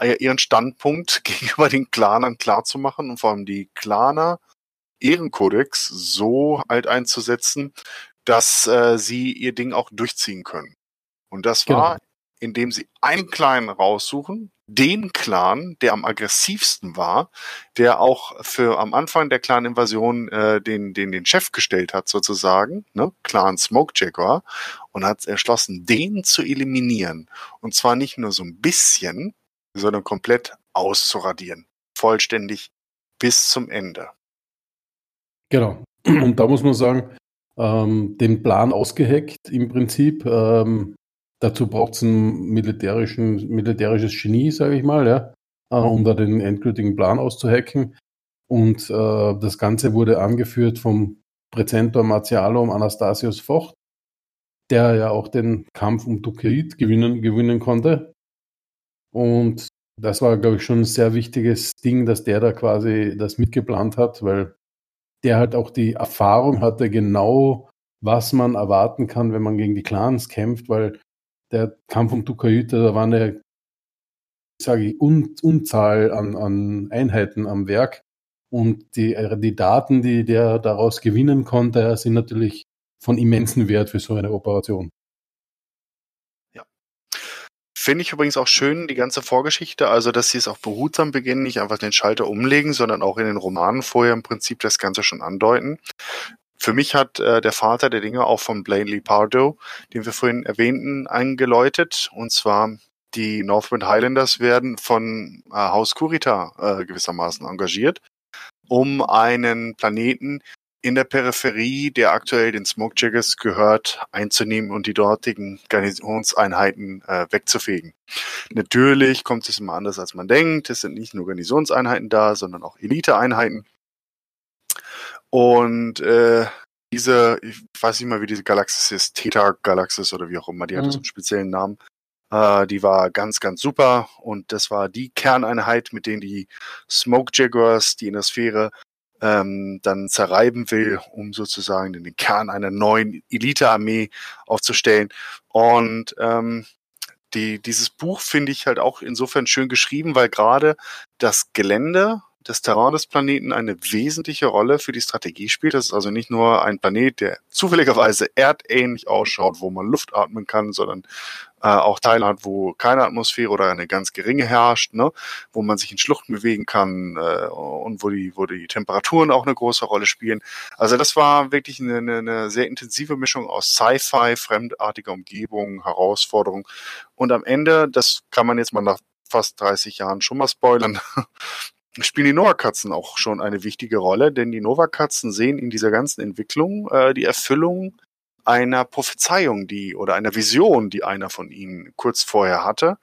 äh, ihren Standpunkt gegenüber den Clanern klarzumachen und vor allem die Claner Ehrenkodex so halt einzusetzen, dass äh, sie ihr Ding auch durchziehen können. Und das war, genau. Indem sie einen Clan raussuchen, den Clan, der am aggressivsten war, der auch für am Anfang der Clan-Invasion äh, den, den, den Chef gestellt hat, sozusagen, ne? Clan Smoke Jaguar, und hat entschlossen, den zu eliminieren. Und zwar nicht nur so ein bisschen, sondern komplett auszuradieren. Vollständig bis zum Ende. Genau. Und da muss man sagen, ähm, den Plan ausgeheckt im Prinzip. Ähm, Dazu braucht es ein militärischen, militärisches Genie, sage ich mal, ja, äh, um da den endgültigen Plan auszuhacken. Und äh, das Ganze wurde angeführt vom Präzentor Martialum Anastasius Vocht, der ja auch den Kampf um Dukerit gewinnen, gewinnen konnte. Und das war, glaube ich, schon ein sehr wichtiges Ding, dass der da quasi das mitgeplant hat, weil der halt auch die Erfahrung hatte, genau was man erwarten kann, wenn man gegen die Clans kämpft, weil der Kampf um Tukayuta, da war eine, sage ich, Un Unzahl an, an Einheiten am Werk. Und die, die Daten, die der daraus gewinnen konnte, sind natürlich von immensem Wert für so eine Operation. Ja. Finde ich übrigens auch schön, die ganze Vorgeschichte, also dass sie es auch behutsam beginnen, nicht einfach den Schalter umlegen, sondern auch in den Romanen vorher im Prinzip das Ganze schon andeuten. Für mich hat äh, der Vater der Dinge auch von Blaine Lee Pardo, den wir vorhin erwähnten, eingeläutet. Und zwar die Northwind Highlanders werden von äh, Haus Kurita äh, gewissermaßen engagiert, um einen Planeten in der Peripherie, der aktuell den Smokejaggers gehört, einzunehmen und die dortigen Garnisonseinheiten äh, wegzufegen. Natürlich kommt es immer anders, als man denkt. Es sind nicht nur Garnisonseinheiten da, sondern auch Eliteeinheiten. Und äh, diese, ich weiß nicht mal, wie diese Galaxis ist, Theta-Galaxis oder wie auch immer, die mhm. hatte so einen speziellen Namen. Äh, die war ganz, ganz super und das war die Kerneinheit, mit denen die Smoke Jaguars die in der Sphäre ähm, dann zerreiben will, um sozusagen den Kern einer neuen Elite-Armee aufzustellen. Und ähm, die, dieses Buch finde ich halt auch insofern schön geschrieben, weil gerade das Gelände das Terrain des Planeten eine wesentliche Rolle für die Strategie spielt. Das ist also nicht nur ein Planet, der zufälligerweise erdähnlich ausschaut, wo man Luft atmen kann, sondern äh, auch Teile hat, wo keine Atmosphäre oder eine ganz geringe herrscht, ne? wo man sich in Schluchten bewegen kann äh, und wo die, wo die Temperaturen auch eine große Rolle spielen. Also das war wirklich eine, eine, eine sehr intensive Mischung aus Sci-Fi, fremdartiger Umgebung, Herausforderung und am Ende, das kann man jetzt mal nach fast 30 Jahren schon mal spoilern, spielen die Nova-Katzen auch schon eine wichtige Rolle, denn die Nova-Katzen sehen in dieser ganzen Entwicklung äh, die Erfüllung einer Prophezeiung, die oder einer Vision, die einer von ihnen kurz vorher hatte.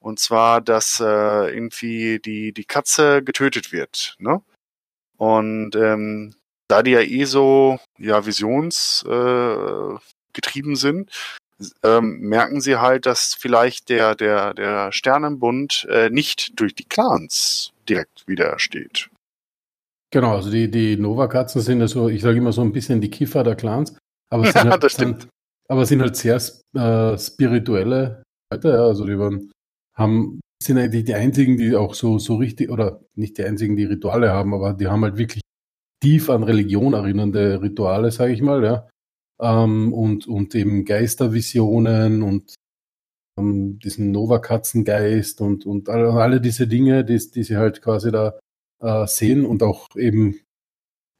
Und zwar, dass äh, irgendwie die, die Katze getötet wird. Ne? Und ähm, da die ja eh so ja, visionsgetrieben äh, sind, ähm, merken sie halt, dass vielleicht der, der, der Sternenbund äh, nicht durch die Clans direkt wieder steht. Genau, also die, die Nova-Katzen sind ja so, ich sage immer so ein bisschen die Kiffer der Clans. Aber sind halt, das stimmt. aber sind halt sehr äh, spirituelle Leute, ja. Also die waren, haben, sind eigentlich die einzigen, die auch so, so richtig, oder nicht die einzigen, die Rituale haben, aber die haben halt wirklich tief an Religion erinnernde Rituale, sage ich mal, ja. Ähm, und, und eben Geistervisionen und ähm, diesen Nova-Katzengeist und, und alle, alle diese Dinge, die, die sie halt quasi da äh, sehen und auch eben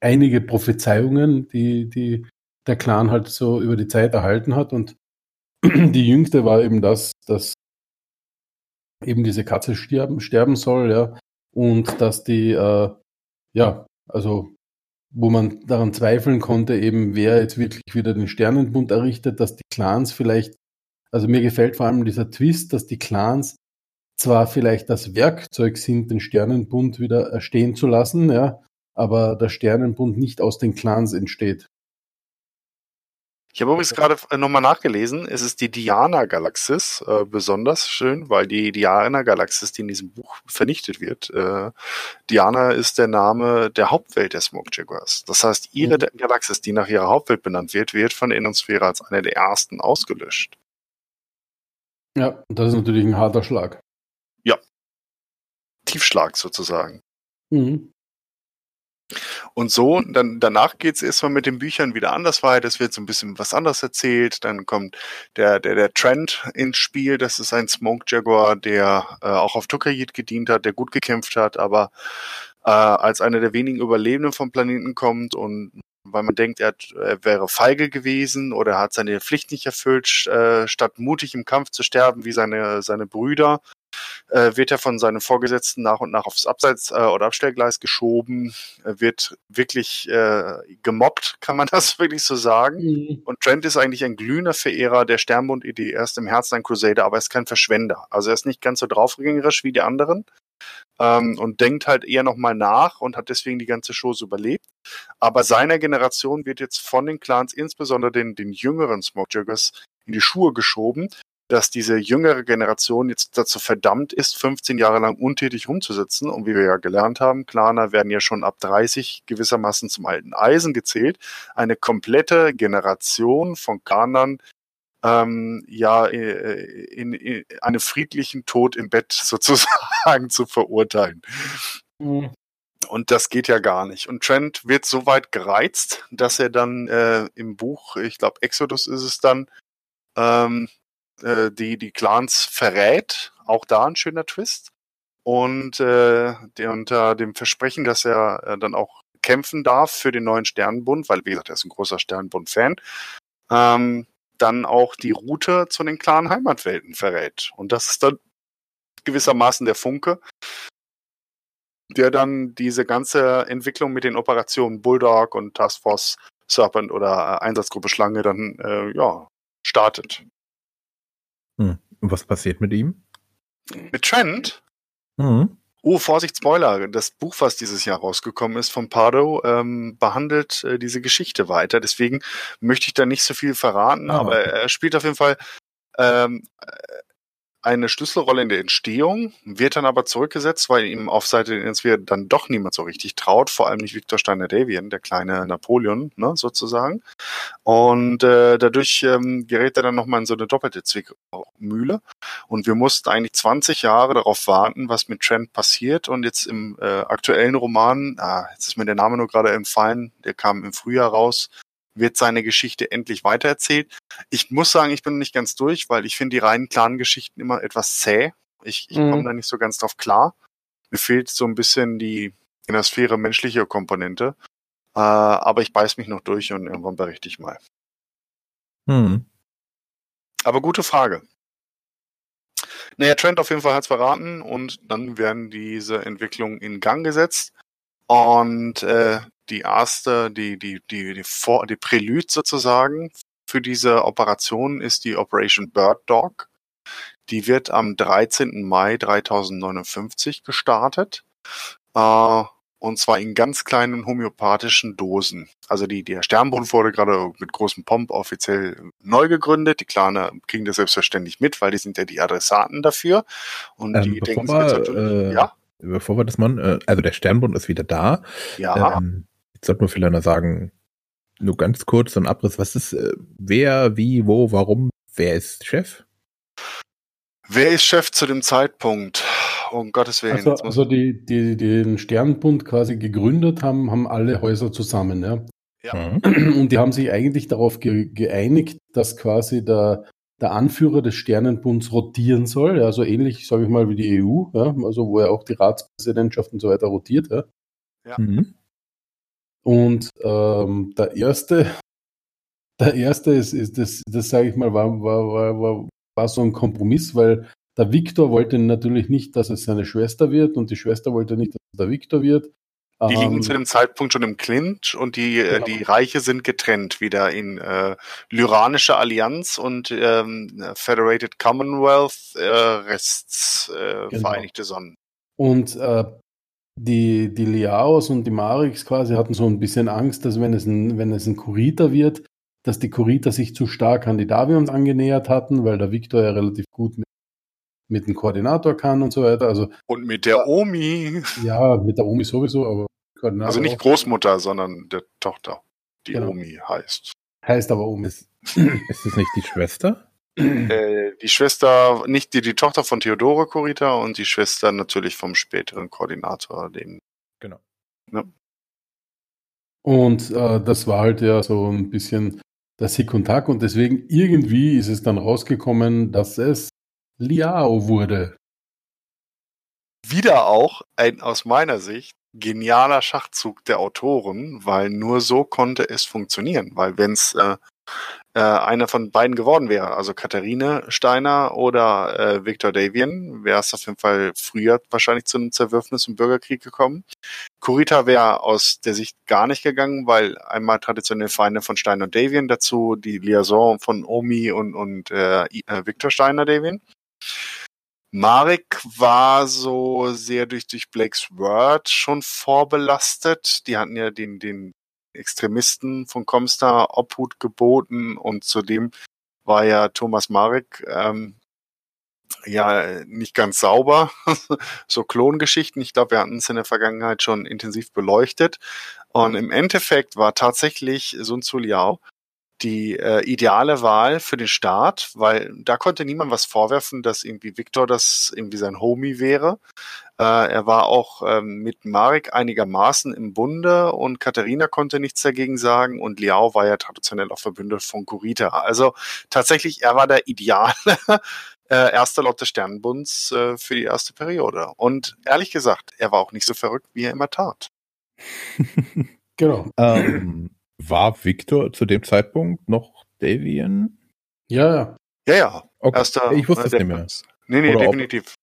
einige Prophezeiungen, die, die der Clan halt so über die Zeit erhalten hat. Und die jüngste war eben das, dass eben diese Katze sterben, sterben soll, ja. Und dass die, äh, ja, also wo man daran zweifeln konnte, eben wer jetzt wirklich wieder den Sternenbund errichtet, dass die Clans vielleicht also mir gefällt vor allem dieser Twist, dass die Clans zwar vielleicht das Werkzeug sind, den Sternenbund wieder stehen zu lassen, ja, aber der Sternenbund nicht aus den Clans entsteht. Ich habe übrigens gerade äh, nochmal nachgelesen, es ist die Diana-Galaxis, äh, besonders schön, weil die Diana-Galaxis, die in diesem Buch vernichtet wird, äh, Diana ist der Name der Hauptwelt der Smoke Jaguars. Das heißt, ihre mhm. Galaxis, die nach ihrer Hauptwelt benannt wird, wird von der Innosphäre als eine der ersten ausgelöscht. Ja, das ist natürlich ein harter Schlag. Ja. Tiefschlag sozusagen. Mhm. Und so, dann danach geht's erstmal mit den Büchern wieder anders weiter. Es wird so ein bisschen was anderes erzählt. Dann kommt der, der, der Trend ins Spiel. Das ist ein Smoke Jaguar, der äh, auch auf Tukayit gedient hat, der gut gekämpft hat, aber äh, als einer der wenigen Überlebenden vom Planeten kommt und weil man denkt, er, hat, er wäre feige gewesen oder hat seine Pflicht nicht erfüllt, äh, statt mutig im Kampf zu sterben wie seine, seine Brüder, äh, wird er von seinen Vorgesetzten nach und nach aufs Abseits- äh, oder Abstellgleis geschoben, wird wirklich äh, gemobbt, kann man das wirklich so sagen. Mhm. Und Trent ist eigentlich ein glühender Verehrer der Sternbund-Idee. Er ist im Herzen ein Crusader, aber er ist kein Verschwender. Also er ist nicht ganz so draufgängerisch wie die anderen, ähm, und denkt halt eher nochmal nach und hat deswegen die ganze Show so überlebt. Aber seiner Generation wird jetzt von den Clans, insbesondere den, den jüngeren Smokejuggers, in die Schuhe geschoben, dass diese jüngere Generation jetzt dazu verdammt ist, 15 Jahre lang untätig rumzusitzen. Und wie wir ja gelernt haben, Klaner werden ja schon ab 30 gewissermaßen zum alten Eisen gezählt. Eine komplette Generation von Klanern ähm, ja äh, in, in einen friedlichen Tod im Bett sozusagen zu verurteilen. Mhm. Und das geht ja gar nicht. Und Trent wird so weit gereizt, dass er dann äh, im Buch, ich glaube Exodus ist es dann, ähm, äh, die, die Clans verrät. Auch da ein schöner Twist. Und äh, der unter dem Versprechen, dass er äh, dann auch kämpfen darf für den neuen Sternenbund, weil, wie gesagt, er ist ein großer Sternenbund-Fan, ähm, dann auch die Route zu den klaren Heimatwelten verrät. Und das ist dann gewissermaßen der Funke, der dann diese ganze Entwicklung mit den Operationen Bulldog und Task Force Serpent oder äh, Einsatzgruppe Schlange dann äh, ja startet. Hm. Und was passiert mit ihm? Mit Trent? Mhm. Oh, Vorsicht, Spoiler. Das Buch, was dieses Jahr rausgekommen ist von Pardo, ähm, behandelt äh, diese Geschichte weiter. Deswegen möchte ich da nicht so viel verraten, Ah, aber er spielt auf jeden Fall ähm, eine Schlüsselrolle in der Entstehung, wird dann aber zurückgesetzt, weil ihm auf Seite der Insphäre dann doch niemand so richtig traut, vor allem nicht Viktor Steiner-Davian, der kleine Napoleon, ne, sozusagen. Und äh, dadurch ähm, gerät er dann nochmal in so eine doppelte Zwickmühle. Und wir mussten eigentlich 20 Jahre darauf warten, was mit Trent passiert. Und jetzt im äh, aktuellen Roman, ah, jetzt ist mir der Name nur gerade entfallen, der kam im Frühjahr raus, wird seine Geschichte endlich weitererzählt. Ich muss sagen, ich bin nicht ganz durch, weil ich finde die reinen Clan-Geschichten immer etwas zäh. Ich, ich Mhm. komme da nicht so ganz drauf klar. Mir fehlt so ein bisschen die in der Sphäre menschliche Komponente. Äh, aber ich beiß mich noch durch und irgendwann berichte ich mal. Hm. Aber gute Frage. Naja, Trent auf jeden Fall hat's verraten und dann werden diese Entwicklungen in Gang gesetzt. Und äh, die erste, die, die, die, die, Vor die Prälude sozusagen für diese Operation ist die Operation Bird Dog. Die wird am 13. Mai 3059 gestartet. Äh, und zwar in ganz kleinen homöopathischen Dosen. Also die, der Sternbund wurde gerade mit großem Pomp offiziell neu gegründet. Die Claner kriegen das selbstverständlich mit, weil die sind ja die Adressaten dafür. Und Ähm, die denken wir, äh, ja, Bevor wir das machen, äh, also der Sternbund ist wieder da. ja. Ähm, jetzt sollte man vielleicht noch sagen, nur ganz kurz so ein Abriss, was ist, äh, wer, wie, wo, warum, wer ist Chef? Wer ist Chef zu dem Zeitpunkt? Um Gottes Willen. Also, also die, die, die den Sternbund quasi gegründet haben, haben alle Häuser zusammen, ja. Ja. Mhm. Und die haben sich eigentlich darauf ge geeinigt, dass quasi der, der Anführer des Sternenbunds rotieren soll, ja, so ähnlich, sage ich mal, wie die EU, ja, also wo ja auch die Ratspräsidentschaft und so weiter rotiert, ja. Mhm. Und ähm, der erste, der erste ist, ist das, das sage ich mal, war, war, war, war, war so ein Kompromiss, weil der Viktor wollte natürlich nicht, dass es seine Schwester wird und die Schwester wollte nicht, dass es der Viktor wird. Die liegen Ähm, zu dem Zeitpunkt schon im Clinch und die, äh, Genau. die Reiche sind getrennt, wieder in äh, Lyranische Allianz und ähm, Federated Commonwealth, äh, Rests äh, Genau. Vereinigte Sonnen. Und äh, die, die Liaos und die Marix quasi hatten so ein bisschen Angst, dass wenn es ein, wenn es ein Kurita wird, dass die Kurita sich zu stark an die Davions angenähert hatten, weil der Viktor ja relativ gut mit, mit dem Koordinator kann und so weiter. Also Und mit der Omi, ja, mit der Omi sowieso, aber Koordinator also nicht. Großmutter, sondern der Tochter, die Genau. Omi heißt. heißt aber Omi. Ist, ist es nicht die Schwester? Äh, die Schwester, nicht die, die Tochter von Theodore Kurita und die Schwester natürlich vom späteren Koordinator, den Genau. Und äh, das war halt ja so ein bisschen der Sick und Tag und deswegen irgendwie ist es dann rausgekommen, dass es Liao wurde. wieder auch ein aus meiner Sicht genialer Schachzug der Autoren, weil nur so konnte es funktionieren. Weil wenn es äh, äh, einer von beiden geworden wäre, also Katharine Steiner oder äh, Victor Davian, wäre es auf jeden Fall früher wahrscheinlich zu einem Zerwürfnis im Bürgerkrieg gekommen. Kurita wäre aus der Sicht gar nicht gegangen, weil einmal traditionell Feinde von Steiner und Davian, dazu die Liaison von Omi und, und äh, äh, Victor Steiner Davian. Marek war so sehr durch, durch Blakes Word schon vorbelastet. Die hatten ja den, den Extremisten von Comstar Obhut geboten und zudem war ja Thomas Marek ähm, ja nicht ganz sauber. so Klongeschichten. Ich glaube, wir hatten es in der Vergangenheit schon intensiv beleuchtet. Und im Endeffekt war tatsächlich Sun Tzu Liao die äh, ideale Wahl für den Start, weil da konnte niemand was vorwerfen, dass irgendwie Victor das irgendwie sein Homie wäre. Äh, er war auch ähm, mit Marek einigermaßen im Bunde und Katharina konnte nichts dagegen sagen und Liao war ja traditionell auch verbündet von Kurita. Also tatsächlich, er war der ideale äh, erster Lot des Sternenbunds äh, für die erste Periode. Und ehrlich gesagt, er war auch nicht so verrückt, wie er immer tat. Genau. ähm, war Victor zu dem Zeitpunkt noch Davian? Ja, ja. Ja, ja. Okay. Erster, ich wusste äh, es nicht mehr. Nee, nee, Oder ob- definitiv.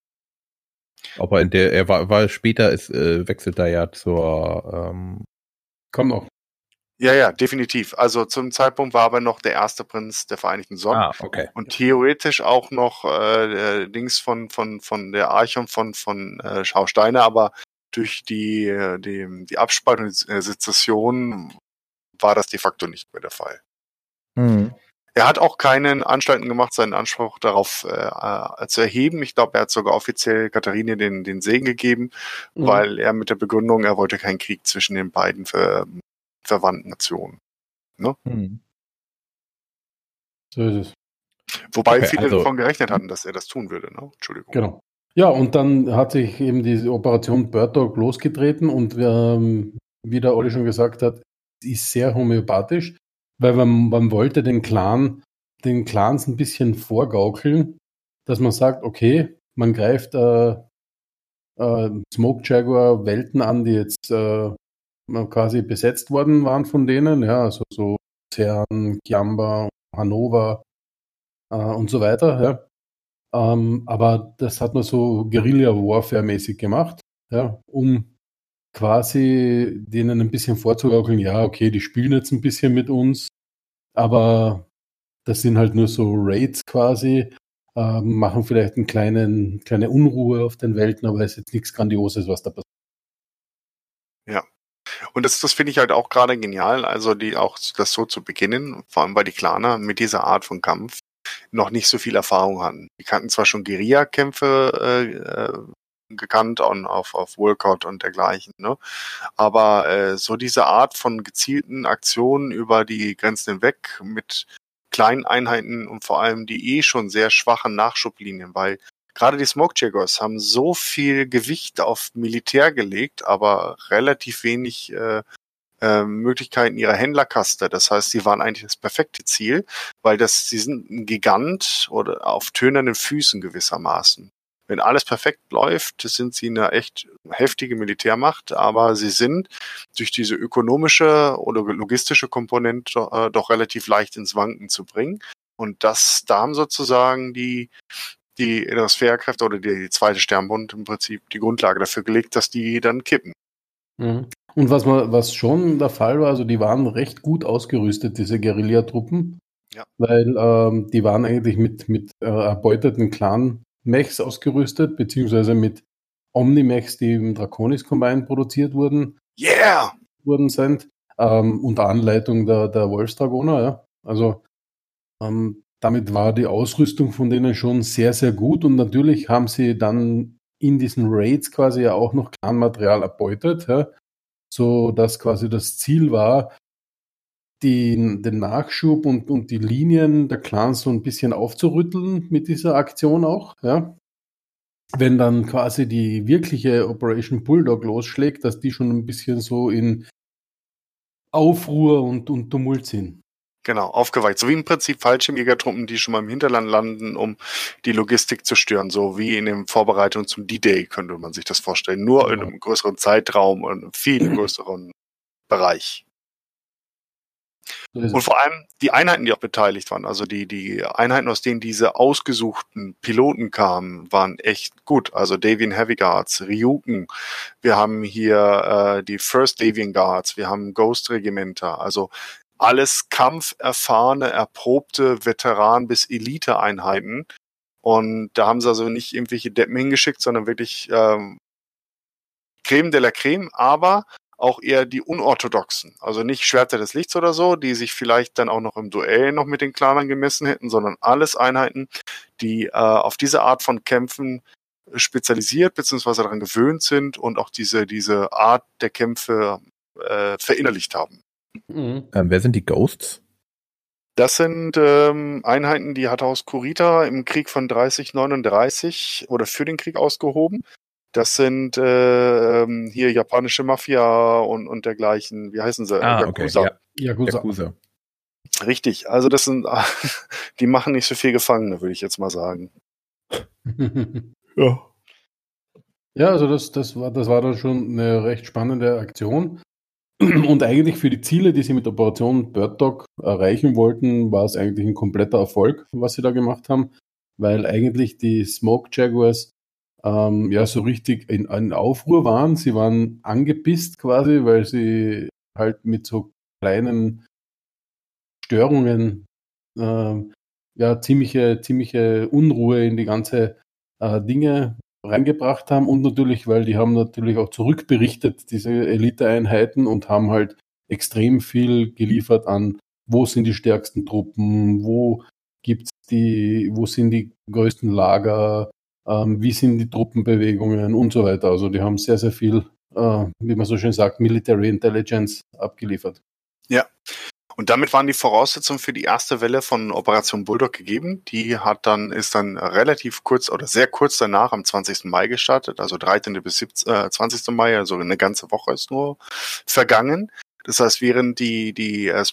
Aber in der, er war, war später, ist, äh, wechselt er ja zur, ähm, Komm noch. Ja, ja, definitiv. Also zum Zeitpunkt war aber noch der erste Prinz der Vereinigten Sonnen. ah, okay. Und theoretisch auch noch äh, Dings von, von, von der Archon von, von äh, Schausteiner, aber durch die, äh, die, die Abspaltung die äh, Sezession war das de facto nicht mehr der Fall. Hm. Er hat auch keinen Anstalten gemacht, seinen Anspruch darauf äh, äh, zu erheben. Ich glaube, er hat sogar offiziell Katharine den, den Segen gegeben, Mhm. weil er mit der Begründung, er wollte keinen Krieg zwischen den beiden ver, verwandten Nationen. Hm. So ist es. Wobei Okay, viele also- davon gerechnet hatten, dass er das tun würde. Ne? Entschuldigung. Genau. Ja, und dann hat sich eben diese Operation Bird Dog losgetreten und ähm, wie der Olli schon gesagt hat, ist sehr homöopathisch, weil man, man wollte den Clan, den Clans ein bisschen vorgaukeln, dass man sagt, okay, man greift äh, äh, Smoke Jaguar Welten an, die jetzt äh, quasi besetzt worden waren von denen, ja, also so Cern, Kiamba, Hannover äh, und so weiter, ja. Ähm, aber das hat man so Guerilla-Warfare-mäßig gemacht, ja, um quasi denen ein bisschen vorzugaukeln, ja, okay, die spielen jetzt ein bisschen mit uns, aber das sind halt nur so Raids quasi, ähm, machen vielleicht eine kleine, kleine Unruhe auf den Welten, aber es ist jetzt nichts Grandioses, was da passiert. Und das, das finde ich halt auch gerade genial, also die auch das so zu beginnen, vor allem weil die Klaner mit dieser Art von Kampf noch nicht so viel Erfahrung hatten. Die kannten zwar schon Guerilla-Kämpfe äh, äh, gekannt on, auf, auf Workout und dergleichen, ne? aber äh, so diese Art von gezielten Aktionen über die Grenzen hinweg mit kleinen Einheiten und vor allem die eh schon sehr schwachen Nachschublinien, weil gerade die Smoke Jaggers haben so viel Gewicht auf Militär gelegt, aber relativ wenig äh, äh, Möglichkeiten ihrer Händlerkaste. Das heißt, sie waren eigentlich das perfekte Ziel, weil das, sie sind ein Gigant oder auf tönernen Füßen gewissermaßen. Wenn alles perfekt läuft, sind sie eine echt heftige Militärmacht, aber sie sind durch diese ökonomische oder logistische Komponente äh, doch relativ leicht ins Wanken zu bringen. Und das, da haben sozusagen die, die Innersphärekräfte oder die, die zweite Sternbund im Prinzip die Grundlage dafür gelegt, dass die dann kippen. Mhm. Und was, man, was schon der Fall war, also die waren recht gut ausgerüstet, diese Guerillatruppen, Ja. weil ähm, die waren eigentlich mit, mit äh, erbeuteten Clan-Mechs ausgerüstet, beziehungsweise mit Omni-Mechs, die im Draconis Combine produziert wurden, Yeah! worden sind, ähm, unter Anleitung der, der Wolfsdragoner. Ja. Also ähm, damit war die Ausrüstung von denen schon sehr, sehr gut und natürlich haben sie dann in diesen Raids quasi ja auch noch Clanmaterial erbeutet, ja, so dass quasi das Ziel war, die, den Nachschub und, und die Linien der Clans so ein bisschen aufzurütteln mit dieser Aktion auch, ja. Wenn dann quasi die wirkliche Operation Bulldog losschlägt, dass die schon ein bisschen so in Aufruhr und, und Tumult sind. Genau, aufgeweicht. So wie im Prinzip Fallschirmjägertruppen, die schon mal im Hinterland landen, um die Logistik zu stören. So wie in den Vorbereitungen zum D-Day könnte man sich das vorstellen. Nur in Genau. einem größeren Zeitraum und einem viel größeren Bereich. Und vor allem die Einheiten, die auch beteiligt waren, also die, die Einheiten, aus denen diese ausgesuchten Piloten kamen, waren echt gut. Also Davian Heavy Guards, Ryuken, wir haben hier äh, die First Davian Guards, wir haben Ghost Regimenter, also alles kampferfahrene, erprobte Veteran- bis Elite-Einheiten. Und da haben sie also nicht irgendwelche Deppen hingeschickt, sondern wirklich ähm, Creme de la Creme, aber auch eher die unorthodoxen. Also nicht Schwerter des Lichts oder so, die sich vielleicht dann auch noch im Duell noch mit den Clanern gemessen hätten, sondern alles Einheiten, die äh, auf diese Art von Kämpfen spezialisiert bzw. daran gewöhnt sind und auch diese, diese Art der Kämpfe äh, verinnerlicht haben. Mhm. Ähm, wer sind die Ghosts? Das sind ähm, Einheiten, die hat aus Kurita im Krieg von 3039 oder für den Krieg ausgehoben. Das sind äh, ähm, hier japanische Mafia und, und dergleichen. Wie heißen sie? Ah, okay. Ja. Yakuza. Yakuza. Richtig. Also das sind, die machen nicht so viel Gefangene, würde ich jetzt mal sagen. Ja. Ja, also das, das, war, das war dann schon eine recht spannende Aktion. Und eigentlich für die Ziele, die sie mit Operation Bird Dog erreichen wollten, war es eigentlich ein kompletter Erfolg, was sie da gemacht haben, weil eigentlich die Smoke Jaguars ähm, ja so richtig in, in Aufruhr waren. Sie waren angepisst quasi, weil sie halt mit so kleinen Störungen äh, ja ziemliche, ziemliche Unruhe in die ganze äh, Dinge reingebracht haben und natürlich, weil die haben natürlich auch zurückberichtet, diese Eliteeinheiten und haben halt extrem viel geliefert an, wo sind die stärksten Truppen, wo gibt's die, wo sind die größten Lager, ähm, wie sind die Truppenbewegungen und so weiter. Also die haben sehr, sehr viel, äh, wie man so schön sagt, Military Intelligence abgeliefert. Ja. Und damit waren die Voraussetzungen für die erste Welle von Operation Bulldog gegeben. Die hat dann, ist dann relativ kurz oder sehr kurz danach am 20. Mai gestartet, also 13. bis 17, äh, 20. Mai, also eine ganze Woche ist nur vergangen. Das heißt, während die, die äh,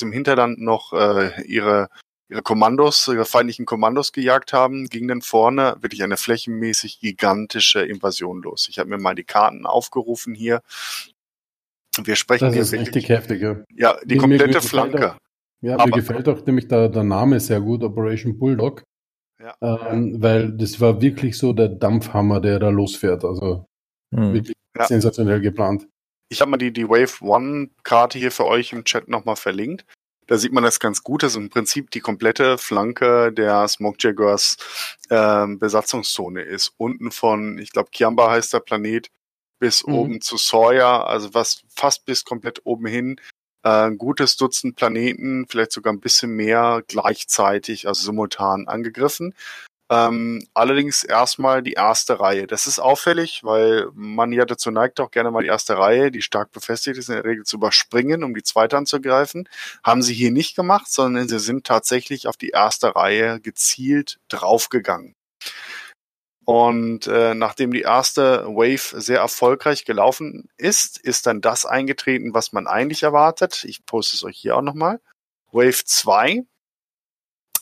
im Hinterland noch äh, ihre, ihre Kommandos, ihre feindlichen Kommandos gejagt haben, ging dann vorne wirklich eine flächenmäßig gigantische Invasion los. Ich habe mir mal die Karten aufgerufen hier. Wir sprechen Das hier ist wirklich, richtig heftig, ja. ja, die Mir- mir komplette gefällt Flanke. Ja, Aber- mir gefällt auch nämlich der, der Name sehr gut, Operation Bulldog. Ja. Ähm, weil das war wirklich so der Dampfhammer, der da losfährt. Also Hm. wirklich Ja. sensationell geplant. Ich habe mal die, die Wave One Karte hier für euch im Chat nochmal verlinkt. Da sieht man das ganz gut. Das ist im Prinzip die komplette Flanke der Smoke Jaguars ähm, Besatzungszone ist. Unten von, ich glaube, Kiamba heißt der Planet, bis Mhm. oben zu Sawyer, also was fast bis komplett oben hin. Äh, ein gutes Dutzend Planeten, vielleicht sogar ein bisschen mehr gleichzeitig, also simultan angegriffen. Ähm, allerdings erstmal die erste Reihe. Das ist auffällig, weil man ja dazu neigt, auch gerne mal die erste Reihe, die stark befestigt ist, in der Regel zu überspringen, um die zweite anzugreifen. Haben sie hier nicht gemacht, sondern sie sind tatsächlich auf die erste Reihe gezielt draufgegangen. Und äh, nachdem die erste Wave sehr erfolgreich gelaufen ist, ist dann das eingetreten, was man eigentlich erwartet. Ich poste es euch hier auch nochmal. Wave 2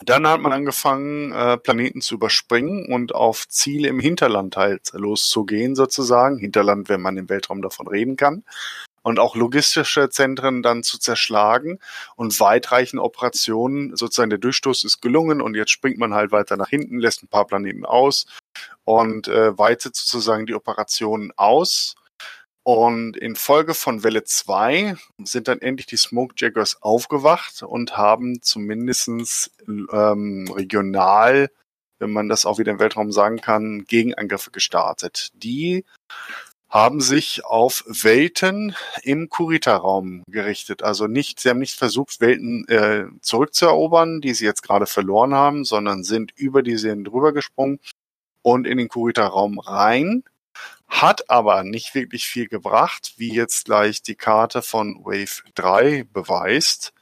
dann hat man angefangen, äh, Planeten zu überspringen und auf Ziele im Hinterland halt loszugehen, sozusagen. Hinterland, wenn man im Weltraum davon reden kann. Und auch logistische Zentren dann zu zerschlagen und weitreichende Operationen, sozusagen der Durchstoß ist gelungen und jetzt springt man halt weiter nach hinten, lässt ein paar Planeten aus und äh, weitet sozusagen die Operationen aus. Und in Folge von Welle 2 sind dann endlich die Smoke Jaggers aufgewacht und haben zumindestens ähm, regional, wenn man das auch wieder im Weltraum sagen kann, Gegenangriffe gestartet. Die haben sich auf Welten im Kurita-Raum gerichtet. Also nicht, sie haben nicht versucht, Welten äh, zurückzuerobern, die sie jetzt gerade verloren haben, sondern sind über die Seen drüber gesprungen und in den Kurita-Raum rein hat aber nicht wirklich viel gebracht, wie jetzt gleich die Karte von Wave 3 beweist.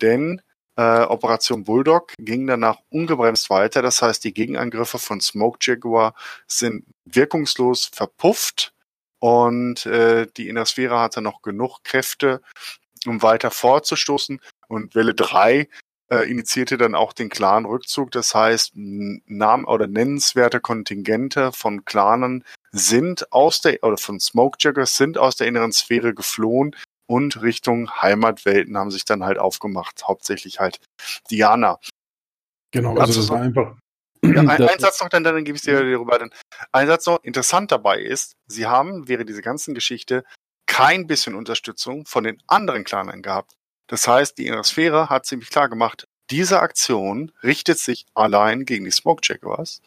Denn äh, Operation Bulldog ging danach ungebremst weiter. Das heißt, die Gegenangriffe von Smoke Jaguar sind wirkungslos verpufft und äh, die Innersphäre hatte noch genug Kräfte, um weiter vorzustoßen. Und Welle 3 äh, initiierte dann auch den klaren Rückzug. Das heißt, Namen oder nennenswerte Kontingente von Clanen sind aus der, oder von Smokejaggers sind aus der inneren Sphäre geflohen und Richtung Heimatwelten haben sich dann halt aufgemacht. Hauptsächlich halt Diana. Genau, Also das war einfach. Ja, ein, ein Satz noch, dann, dann gebe ich dir darüber. Dann. Ein Satz noch, interessant dabei ist, sie haben während dieser ganzen Geschichte kein bisschen Unterstützung von den anderen Clanern gehabt. Das heißt, die innere Sphäre hat ziemlich klar gemacht, diese Aktion richtet sich allein gegen die Smoke Jaguars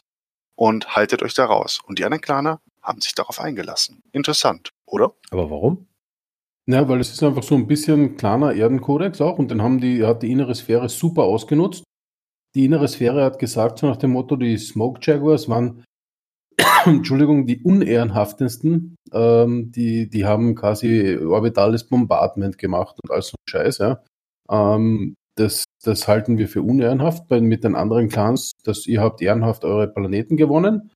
und haltet euch da raus. Und die anderen Claner haben sich darauf eingelassen. Interessant, oder? Aber warum? Ja, weil es ist einfach so ein bisschen kleiner Erdenkodex auch und dann haben die, hat die innere Sphäre super ausgenutzt. Die innere Sphäre hat gesagt, so nach dem Motto, die Smoke Jaguars waren, Entschuldigung, die unehrenhaftesten. Ähm, die, die haben quasi orbitales Bombardment gemacht und all so ein Scheiß, ja. Ähm, das, das halten wir für unehrenhaft bei, mit den anderen Clans, dass ihr habt ehrenhaft eure Planeten gewonnen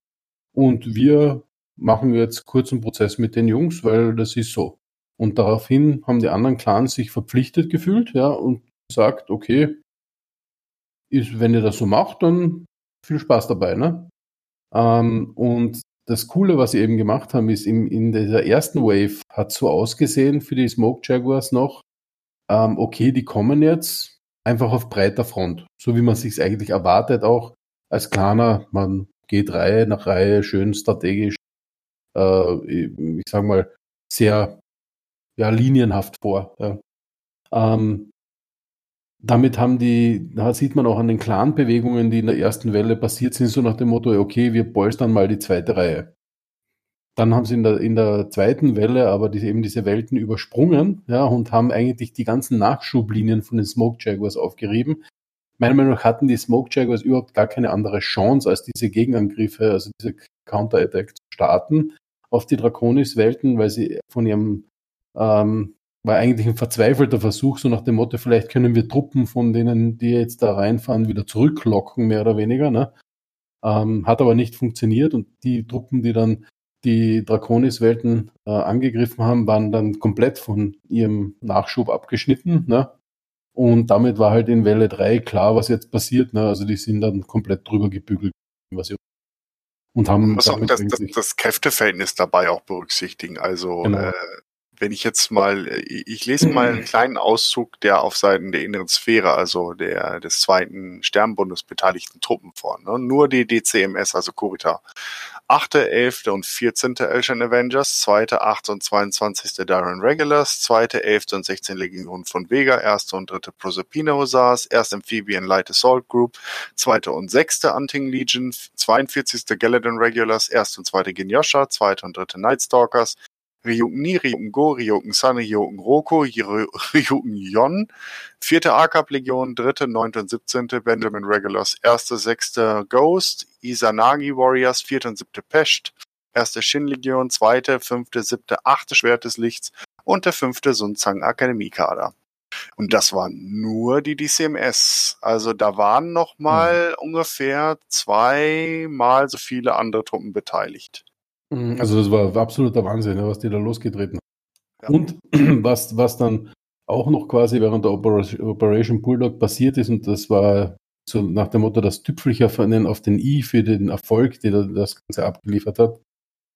und wir machen jetzt kurzen Prozess mit den Jungs, weil das ist so. Und daraufhin haben die anderen Clans sich verpflichtet gefühlt, ja, und gesagt, okay, ist, wenn ihr das so macht, dann viel Spaß dabei, ne? Ähm, und das Coole, was sie eben gemacht haben, ist in, in dieser ersten Wave hat so ausgesehen für die Smoke Jaguars noch, ähm, okay, die kommen jetzt einfach auf breiter Front, so wie man sich eigentlich erwartet, auch als kleiner, man geht Reihe nach Reihe schön strategisch, äh, ich sag mal, sehr ja, linienhaft vor. Ja. Ähm, damit haben die, da sieht man auch an den Clan-Bewegungen, die in der ersten Welle passiert sind, so nach dem Motto, okay, wir polstern mal die zweite Reihe. Dann haben sie in der, in der zweiten Welle aber diese, eben diese Welten übersprungen, ja, und haben eigentlich die ganzen Nachschublinien von den Smoke Jaguars aufgerieben. Meiner Meinung nach hatten die Smoke Jaguars überhaupt gar keine andere Chance, als diese Gegenangriffe, also diese Counter-Attack zu starten auf die Draconis-Welten, weil sie von ihrem ähm, war eigentlich ein verzweifelter Versuch, so nach dem Motto, vielleicht können wir Truppen von denen, die jetzt da reinfahren, wieder zurücklocken, mehr oder weniger. Ne? Ähm, hat aber nicht funktioniert und die Truppen, die dann die Draconis-Welten äh, angegriffen haben, waren dann komplett von ihrem Nachschub abgeschnitten. Ne? Und damit war halt in Welle 3 klar, was jetzt passiert. Ne? Also die sind dann komplett drüber gebügelt, was sie und haben. Auch das, das, das Kräfteverhältnis dabei auch berücksichtigen. Also genau. äh, wenn ich jetzt mal, äh, ich lese mal einen kleinen Auszug der auf Seiten der inneren Sphäre, also der des zweiten Sternbundes beteiligten Truppen vor. Ne? Nur die DCMS, also Kurita. 8., 11. und 14. Elchen Avengers, 2., 8. und 22. Darren Regulars, 2., 11. und 16. Legion von Vega, 1. und 3. Proserpina Hussars, 1. Amphibian Light Assault Group, 2. und 6. Hunting Legion, 42. Galadon Regulars, 1. und 2. Genyosha, 2. und 3. Night Stalkers, Ryuken Ni, Ryuken Go, Ryuken Sun, Ryuken Roko, Ryuken Yon, vierte A-Cup-Legion, dritte, neunte und siebzehnte Benjamin Regulars, erste, sechste Ghost, Izanagi Warriors, vierte und siebte Pest, erste Shin-Legion, zweite, fünfte, siebte, achte Schwert des Lichts und der fünfte Sunzang Akademiekader. Und das waren nur die DCMS. Also da waren noch mal mhm. ungefähr zweimal so viele andere Truppen beteiligt. Mhm, also das war absoluter Wahnsinn, was die da losgetreten haben. Ja. Und was, was dann auch noch quasi während der Operation Bulldog passiert ist, und das war so nach dem Motto das Tüpfelchen auf den I für den Erfolg, den das Ganze abgeliefert hat,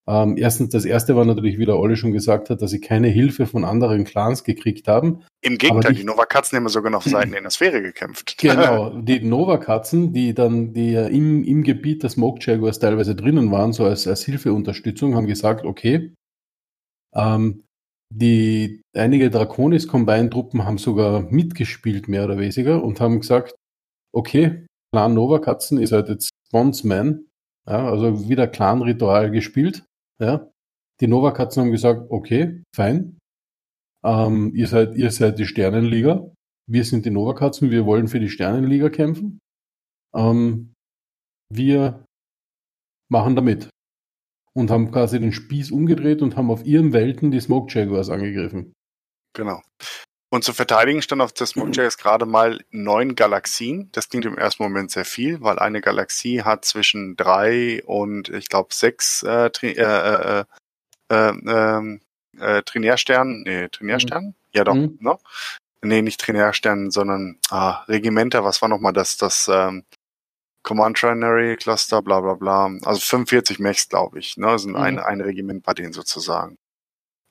ähm, erstens, das erste war natürlich, wie der Olli schon gesagt hat, dass sie keine Hilfe von anderen Clans gekriegt haben. Im Gegenteil, die, die Nova-Katzen haben sogar noch auf Seiten in der Sphäre gekämpft. Genau, die Nova-Katzen, die dann, die ja im, im Gebiet der Smoke Jaguars teilweise drinnen waren, so als, als Hilfeunterstützung, haben gesagt, okay, ähm, die einige Draconis Combine Truppen haben sogar mitgespielt, mehr oder weniger, und haben gesagt, okay, Clan Nova Katzen ist halt jetzt Bondsman, ja, also wieder Clan-Ritual gespielt. Ja. Die Nova-Katzen haben gesagt, okay, fein. Ähm, ihr, seid, ihr seid die Sternenliga. Wir sind die Nova-Katzen. Wir wollen für die Sternenliga kämpfen. Ähm, wir machen damit. Und haben quasi den Spieß umgedreht und haben auf ihren Welten die Smoke Jaguars angegriffen. Genau. Und zu verteidigen stand auf der Smoke Jaguars gerade mal neun Galaxien. Das klingt im ersten Moment sehr viel, weil eine Galaxie hat zwischen drei und ich glaube sechs äh, Tri äh, äh, äh, ähm, äh, Trinärsternen. Nee, Trinärsternen? Mhm. Ja doch, mhm. ne? Nee, nicht Trinärsternen, sondern ah, Regimenter, was war nochmal das, das ähm, Command Trinary Cluster, bla bla bla. Also 45 Mechs, glaube ich. Ne? Das sind mhm. ein, ein Regiment bei denen sozusagen.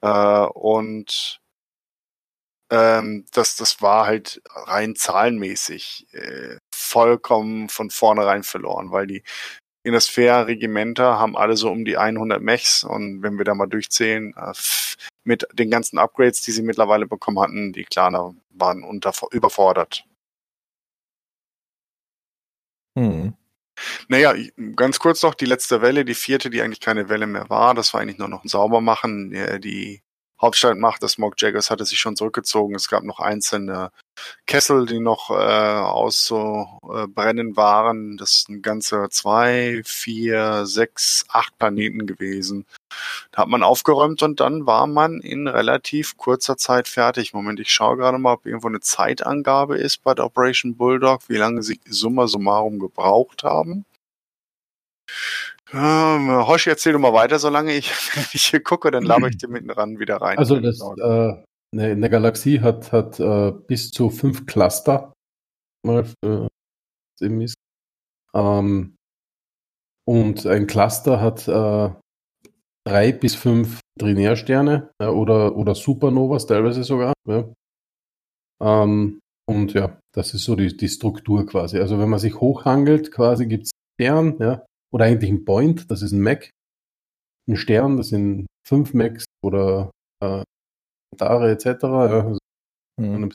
Äh, und ähm, das, das war halt rein zahlenmäßig äh, vollkommen von vornherein verloren, weil die Innisphäre-Regimenter haben alle so um die 100 Mechs und wenn wir da mal durchzählen, äh, mit den ganzen Upgrades, die sie mittlerweile bekommen hatten, die Klaner waren unter, überfordert. Hm. Naja, ganz kurz noch die letzte Welle, die vierte, die eigentlich keine Welle mehr war, das war eigentlich nur noch ein Saubermachen. Die Hauptstadtmacht des Smog Jaggers hatte sich schon zurückgezogen. Es gab noch einzelne Kessel, die noch äh, auszubrennen äh, waren. Das sind ganze zwei, vier, sechs, acht Planeten gewesen. Da hat man aufgeräumt und dann war man in relativ kurzer Zeit fertig. Moment, ich schaue gerade mal, ob irgendwo eine Zeitangabe ist bei der Operation Bulldog, wie lange sie summa summarum gebraucht haben. Ähm, Hoshi, erzähl du mal weiter, solange ich, ich hier gucke, dann laber ich dir mitten ran wieder rein. Also das, äh, eine, Galaxie hat, hat äh, bis zu fünf Cluster. Äh, ähm, und ein Cluster hat äh, drei bis fünf Trinärsterne äh, oder, oder Supernovas teilweise sogar. Ja. Ähm, und ja, das ist so die, die Struktur quasi. Also wenn man sich hochhangelt, quasi gibt es Stern, ja, oder eigentlich ein Point, das ist ein Mac. Ein Stern, das sind fünf Macs oder äh, Dare etc. Ja, also mhm.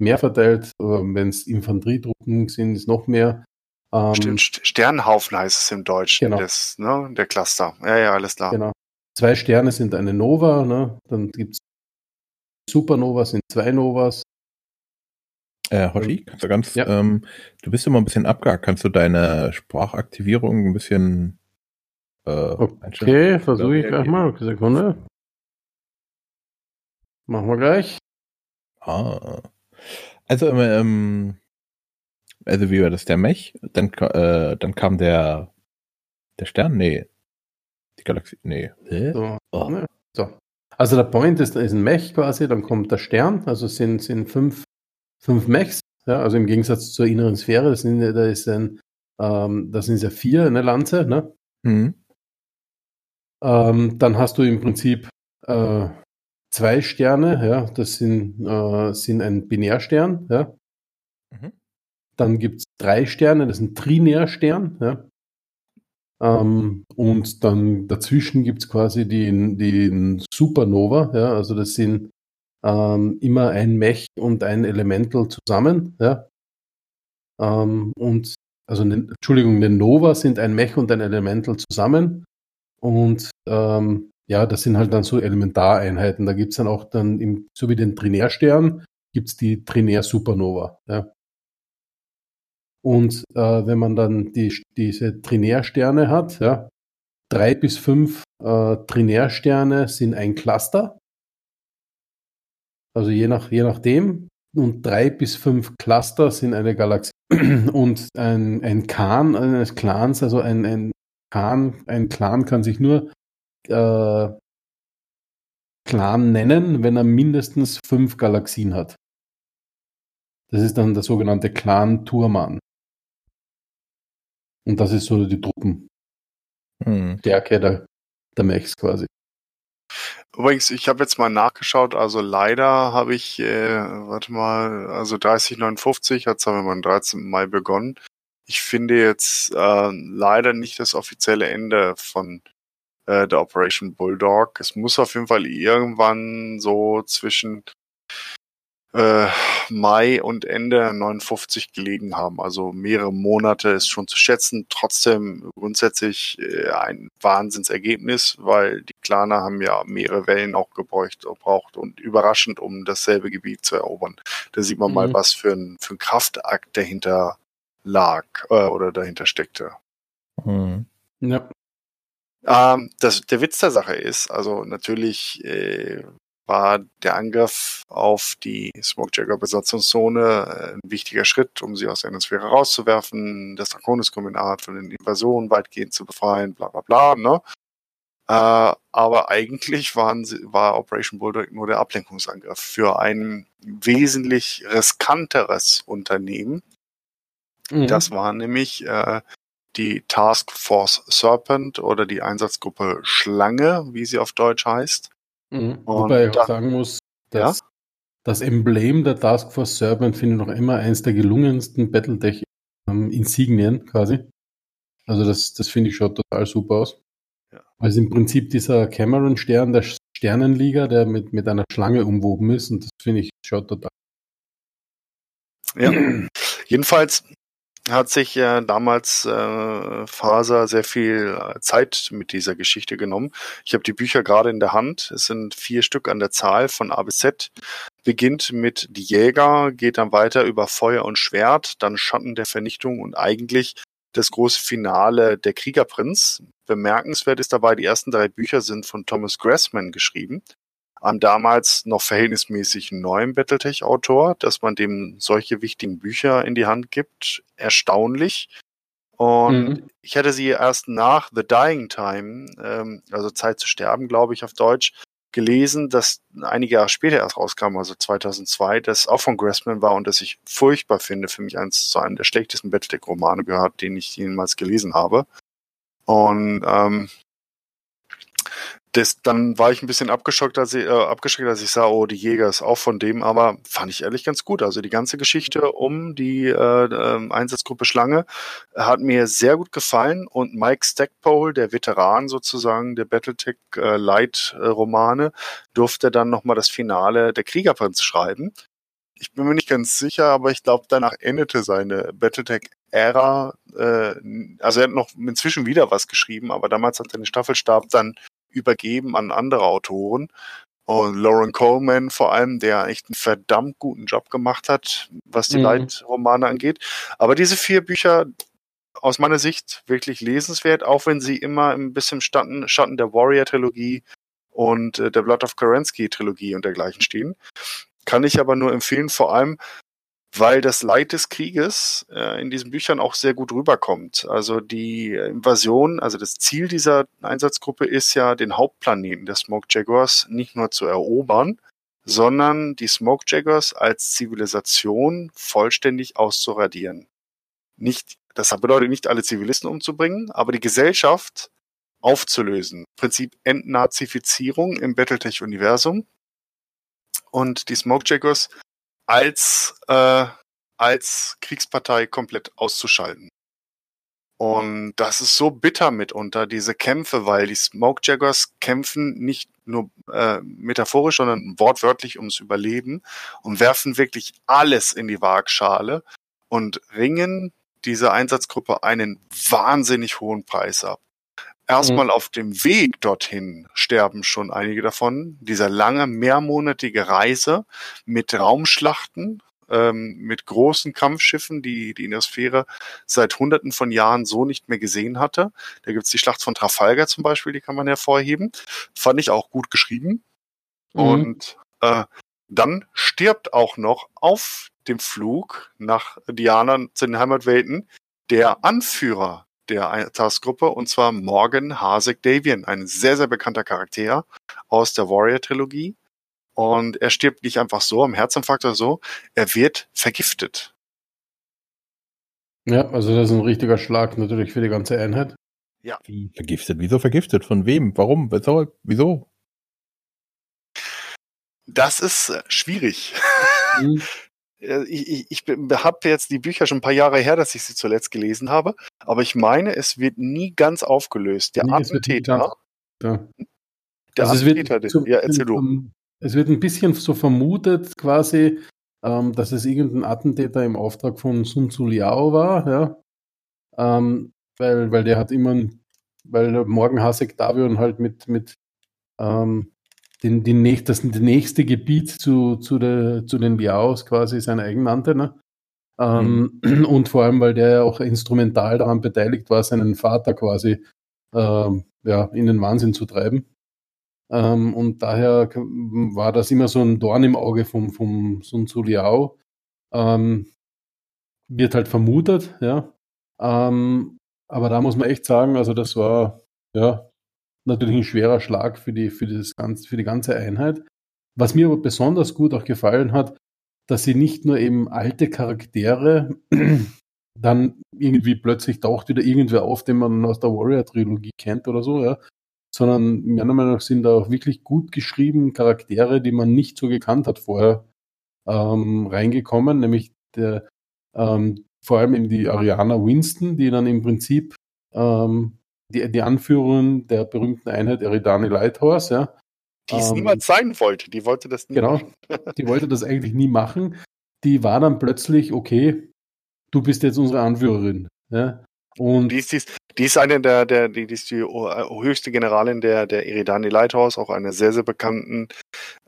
Mehr verteilt, wenn es Infanterietruppen sind, ist noch mehr. Ähm, Stimmt, Sternhaufen heißt es im Deutschen, genau. das, ne, der Cluster. Ja, ja, alles klar. Genau. Zwei Sterne sind eine Nova, ne? dann gibt es Supernova sind zwei Novas. Äh, Hoshi, kannst du ganz, ja. ähm, du bist immer ein bisschen abgehakt. Kannst du deine Sprachaktivierung ein bisschen äh, Okay, versuche ich gleich mal. Okay, Sekunde. Machen wir gleich. Ah. Also, ähm, also wie war das, der Mech? Dann, äh, dann kam der, der Stern? Nee. Die Galaxie? Nee. So. Oh. Ne, so. Also der Point ist, ist ein Mech quasi, dann kommt der Stern, also sind, sind fünf, fünf Mechs, ja, also im Gegensatz zur inneren Sphäre, das sind, da ist ein, ähm, das sind ja vier, eine Lanze, ne? Mhm. Ähm, dann hast du im Prinzip äh, zwei Sterne, ja, das sind, äh, sind ein Binärstern, ja. Mhm. Dann gibt es drei Sterne, das ist ein Trinärstern, ja. Ähm, und dann dazwischen gibt es quasi die, die Supernova, ja, also das sind ähm, immer ein Mech und ein Elemental zusammen, ja. Ähm, und also ne, Entschuldigung, eine Nova sind ein Mech und ein Elemental zusammen. Und ähm, ja, das sind halt dann so Elementareinheiten. Da gibt es dann auch dann, im, so wie den Trinärstern, gibt es die Trinär-Supernova. Ja. Und äh, wenn man dann die, diese Trinärsterne hat, ja, drei bis fünf äh, Trinärsterne sind ein Cluster. Also je, nach, je nachdem. Und drei bis fünf Cluster sind eine Galaxie. Und ein, ein Khan eines Clans, also ein, ein Clan, ein Clan kann sich nur äh, Clan nennen, wenn er mindestens fünf Galaxien hat. Das ist dann der sogenannte Clan Turman. Und das ist so die Truppenstärke hm. der, der Mechs quasi. Übrigens, ich habe jetzt mal nachgeschaut, also leider habe ich, äh, warte mal, also 3059 hat es am 13. Mai begonnen. Ich finde jetzt äh, leider nicht das offizielle Ende von äh, der Operation Bulldog. Es muss auf jeden Fall irgendwann so zwischen äh, Mai und Ende 59 gelegen haben. Also mehrere Monate ist schon zu schätzen. Trotzdem grundsätzlich äh, ein Wahnsinnsergebnis, weil die Klaner haben ja mehrere Wellen auch gebraucht, gebraucht und überraschend, um dasselbe Gebiet zu erobern. Da sieht man mhm. mal, was für ein, für ein Kraftakt dahinter lag äh, oder dahinter steckte. Mhm. Ja. Ähm, das, der Witz der Sache ist, also natürlich äh, war der Angriff auf die Smokejagger-Besatzungszone äh, ein wichtiger Schritt, um sie aus der Atmosphäre rauszuwerfen, das Draconis-Kombinat von den Invasionen weitgehend zu befreien, bla bla bla. Ne? Äh, aber eigentlich waren war Operation Bulldog nur der Ablenkungsangriff für ein wesentlich riskanteres Unternehmen. Mhm. Das war nämlich äh, die Task Force Serpent oder die Einsatzgruppe Schlange, wie sie auf Deutsch heißt. Mhm. Wobei ich auch sagen muss, dass ja? das Emblem der Task Force Serpent finde ich noch immer eins der gelungensten Battletech-Insignien ähm, quasi. Also das, das finde ich schon total super aus. Ja. Also im Prinzip dieser Cameron-Stern der Sternenliga, der mit, mit einer Schlange umwoben ist und das finde ich schon total. Ja, jedenfalls hat sich äh, damals äh, Faser sehr viel äh, Zeit mit dieser Geschichte genommen. Ich habe die Bücher gerade in der Hand. Es sind vier Stück an der Zahl von A bis Z. Beginnt mit Die Jäger, geht dann weiter über Feuer und Schwert, dann Schatten der Vernichtung und eigentlich das große Finale Der Kriegerprinz. Bemerkenswert ist dabei, die ersten drei Bücher sind von Thomas Grassman geschrieben, einem damals noch verhältnismäßig neuen Battletech-Autor, dass man dem solche wichtigen Bücher in die Hand gibt. Erstaunlich. Und mhm. ich hätte sie erst nach The Dying Time, ähm, also Zeit zu sterben, glaube ich, auf Deutsch, gelesen, das einige Jahre später erst rauskam, also 2002, das auch von Grassman war und das ich furchtbar finde, für mich eins zu einem der schlechtesten Battletech-Romane gehört, den ich jemals gelesen habe. Und ähm, das, dann war ich ein bisschen abgeschockt, als ich, äh, abgeschreckt, als ich sah, oh, die Jäger ist auch von dem, aber fand ich ehrlich ganz gut. Also die ganze Geschichte um die äh, äh, Einsatzgruppe Schlange hat mir sehr gut gefallen und Mike Stackpole, der Veteran sozusagen der Battletech äh, Light Romane, durfte dann nochmal das Finale der Kriegerprinz schreiben. Ich bin mir nicht ganz sicher, aber ich glaube, danach endete seine Battletech-Ära. Äh, also er hat noch inzwischen wieder was geschrieben, aber damals hat er den Staffelstab dann übergeben an andere Autoren. Und Lauren Coleman vor allem, der echt einen verdammt guten Job gemacht hat, was die mhm. Leitromane angeht. Aber diese vier Bücher, aus meiner Sicht wirklich lesenswert, auch wenn sie immer ein bisschen im Schatten der Warrior-Trilogie und äh, der Blood of Kerensky-Trilogie und dergleichen stehen. Kann ich aber nur empfehlen, vor allem, weil das Leid des Krieges äh, in diesen Büchern auch sehr gut rüberkommt. Also die Invasion, also das Ziel dieser Einsatzgruppe ist ja, den Hauptplaneten der Smoke Jaguars nicht nur zu erobern, sondern die Smoke Jaguars als Zivilisation vollständig auszuradieren. Nicht, das bedeutet nicht alle Zivilisten umzubringen, aber die Gesellschaft aufzulösen. Prinzip Entnazifizierung im Battletech-Universum. Und die Smoke Jaguars als, äh, als Kriegspartei komplett auszuschalten. Und das ist so bitter mitunter, diese Kämpfe, weil die Smoke Jaggers kämpfen nicht nur äh, metaphorisch, sondern wortwörtlich ums Überleben und werfen wirklich alles in die Waagschale und ringen dieser Einsatzgruppe einen wahnsinnig hohen Preis ab. Erstmal mhm. auf dem Weg dorthin sterben schon einige davon. Dieser lange, mehrmonatige Reise mit Raumschlachten, ähm, mit großen Kampfschiffen, die die Innersphäre seit Hunderten von Jahren so nicht mehr gesehen hatte. Da gibt's die Schlacht von Trafalgar zum Beispiel, die kann man hervorheben. Fand ich auch gut geschrieben. Mhm. Und äh, dann stirbt auch noch auf dem Flug nach Diana zu den Heimatwelten der Anführer der Taskgruppe und zwar Morgan Hasek Davian, ein sehr, sehr bekannter Charakter aus der Warrior-Trilogie. Und er stirbt nicht einfach so am Herzinfarkt oder so, er wird vergiftet. Ja, also das ist ein richtiger Schlag natürlich für die ganze Einheit. Ja. Wie vergiftet? Wieso vergiftet? Von wem? Warum? Wieso? Wieso? Das ist äh, schwierig. Mhm. Äh, ich, ich, ich habe jetzt die Bücher schon ein paar Jahre her, dass ich sie zuletzt gelesen habe, aber ich meine, es wird nie ganz aufgelöst. Der nee, Attentäter. Ja. Der also Attentäter, es wird, ja, erzähl du. Es wird ein bisschen so vermutet, quasi, ähm, dass es irgendein Attentäter im Auftrag von Sun Tzu Liao war, ja. Ähm, weil, weil der hat immer, weil Morgen Hasek Davion halt mit, mit ähm, den, die nächst, das nächste Gebiet zu, zu, der, zu den Liaos quasi sein eigen nannte. Ne? Ähm, mhm. Und vor allem, weil der ja auch instrumental daran beteiligt war, seinen Vater quasi ähm, ja, in den Wahnsinn zu treiben. Ähm, und daher war das immer so ein Dorn im Auge vom, vom Sun Tzu Liao. Ähm, wird halt vermutet, ja. Ähm, aber da muss man echt sagen, also das war, ja, natürlich ein schwerer Schlag für die, für, das ganze, für die ganze Einheit. Was mir aber besonders gut auch gefallen hat, dass sie nicht nur eben alte Charaktere dann irgendwie plötzlich taucht wieder irgendwer auf, den man aus der Warrior-Trilogie kennt oder so, ja, sondern meiner Meinung nach sind da auch wirklich gut geschrieben Charaktere, die man nicht so gekannt hat vorher, ähm, reingekommen, nämlich der, ähm, vor allem eben die Ariana Winston, die dann im Prinzip ähm, die, die Anführerin der berühmten Einheit Eridani Lighthorse, ja. Die es ähm, niemals sein wollte, die wollte das nie genau, machen. die wollte das eigentlich nie machen. Die war dann plötzlich, okay, du bist jetzt unsere Anführerin. Ja? Und Die ist, die ist, die ist eine der, der die, die ist die äh, höchste Generalin der, der Eridani Lighthouse, auch eine sehr, sehr bekannten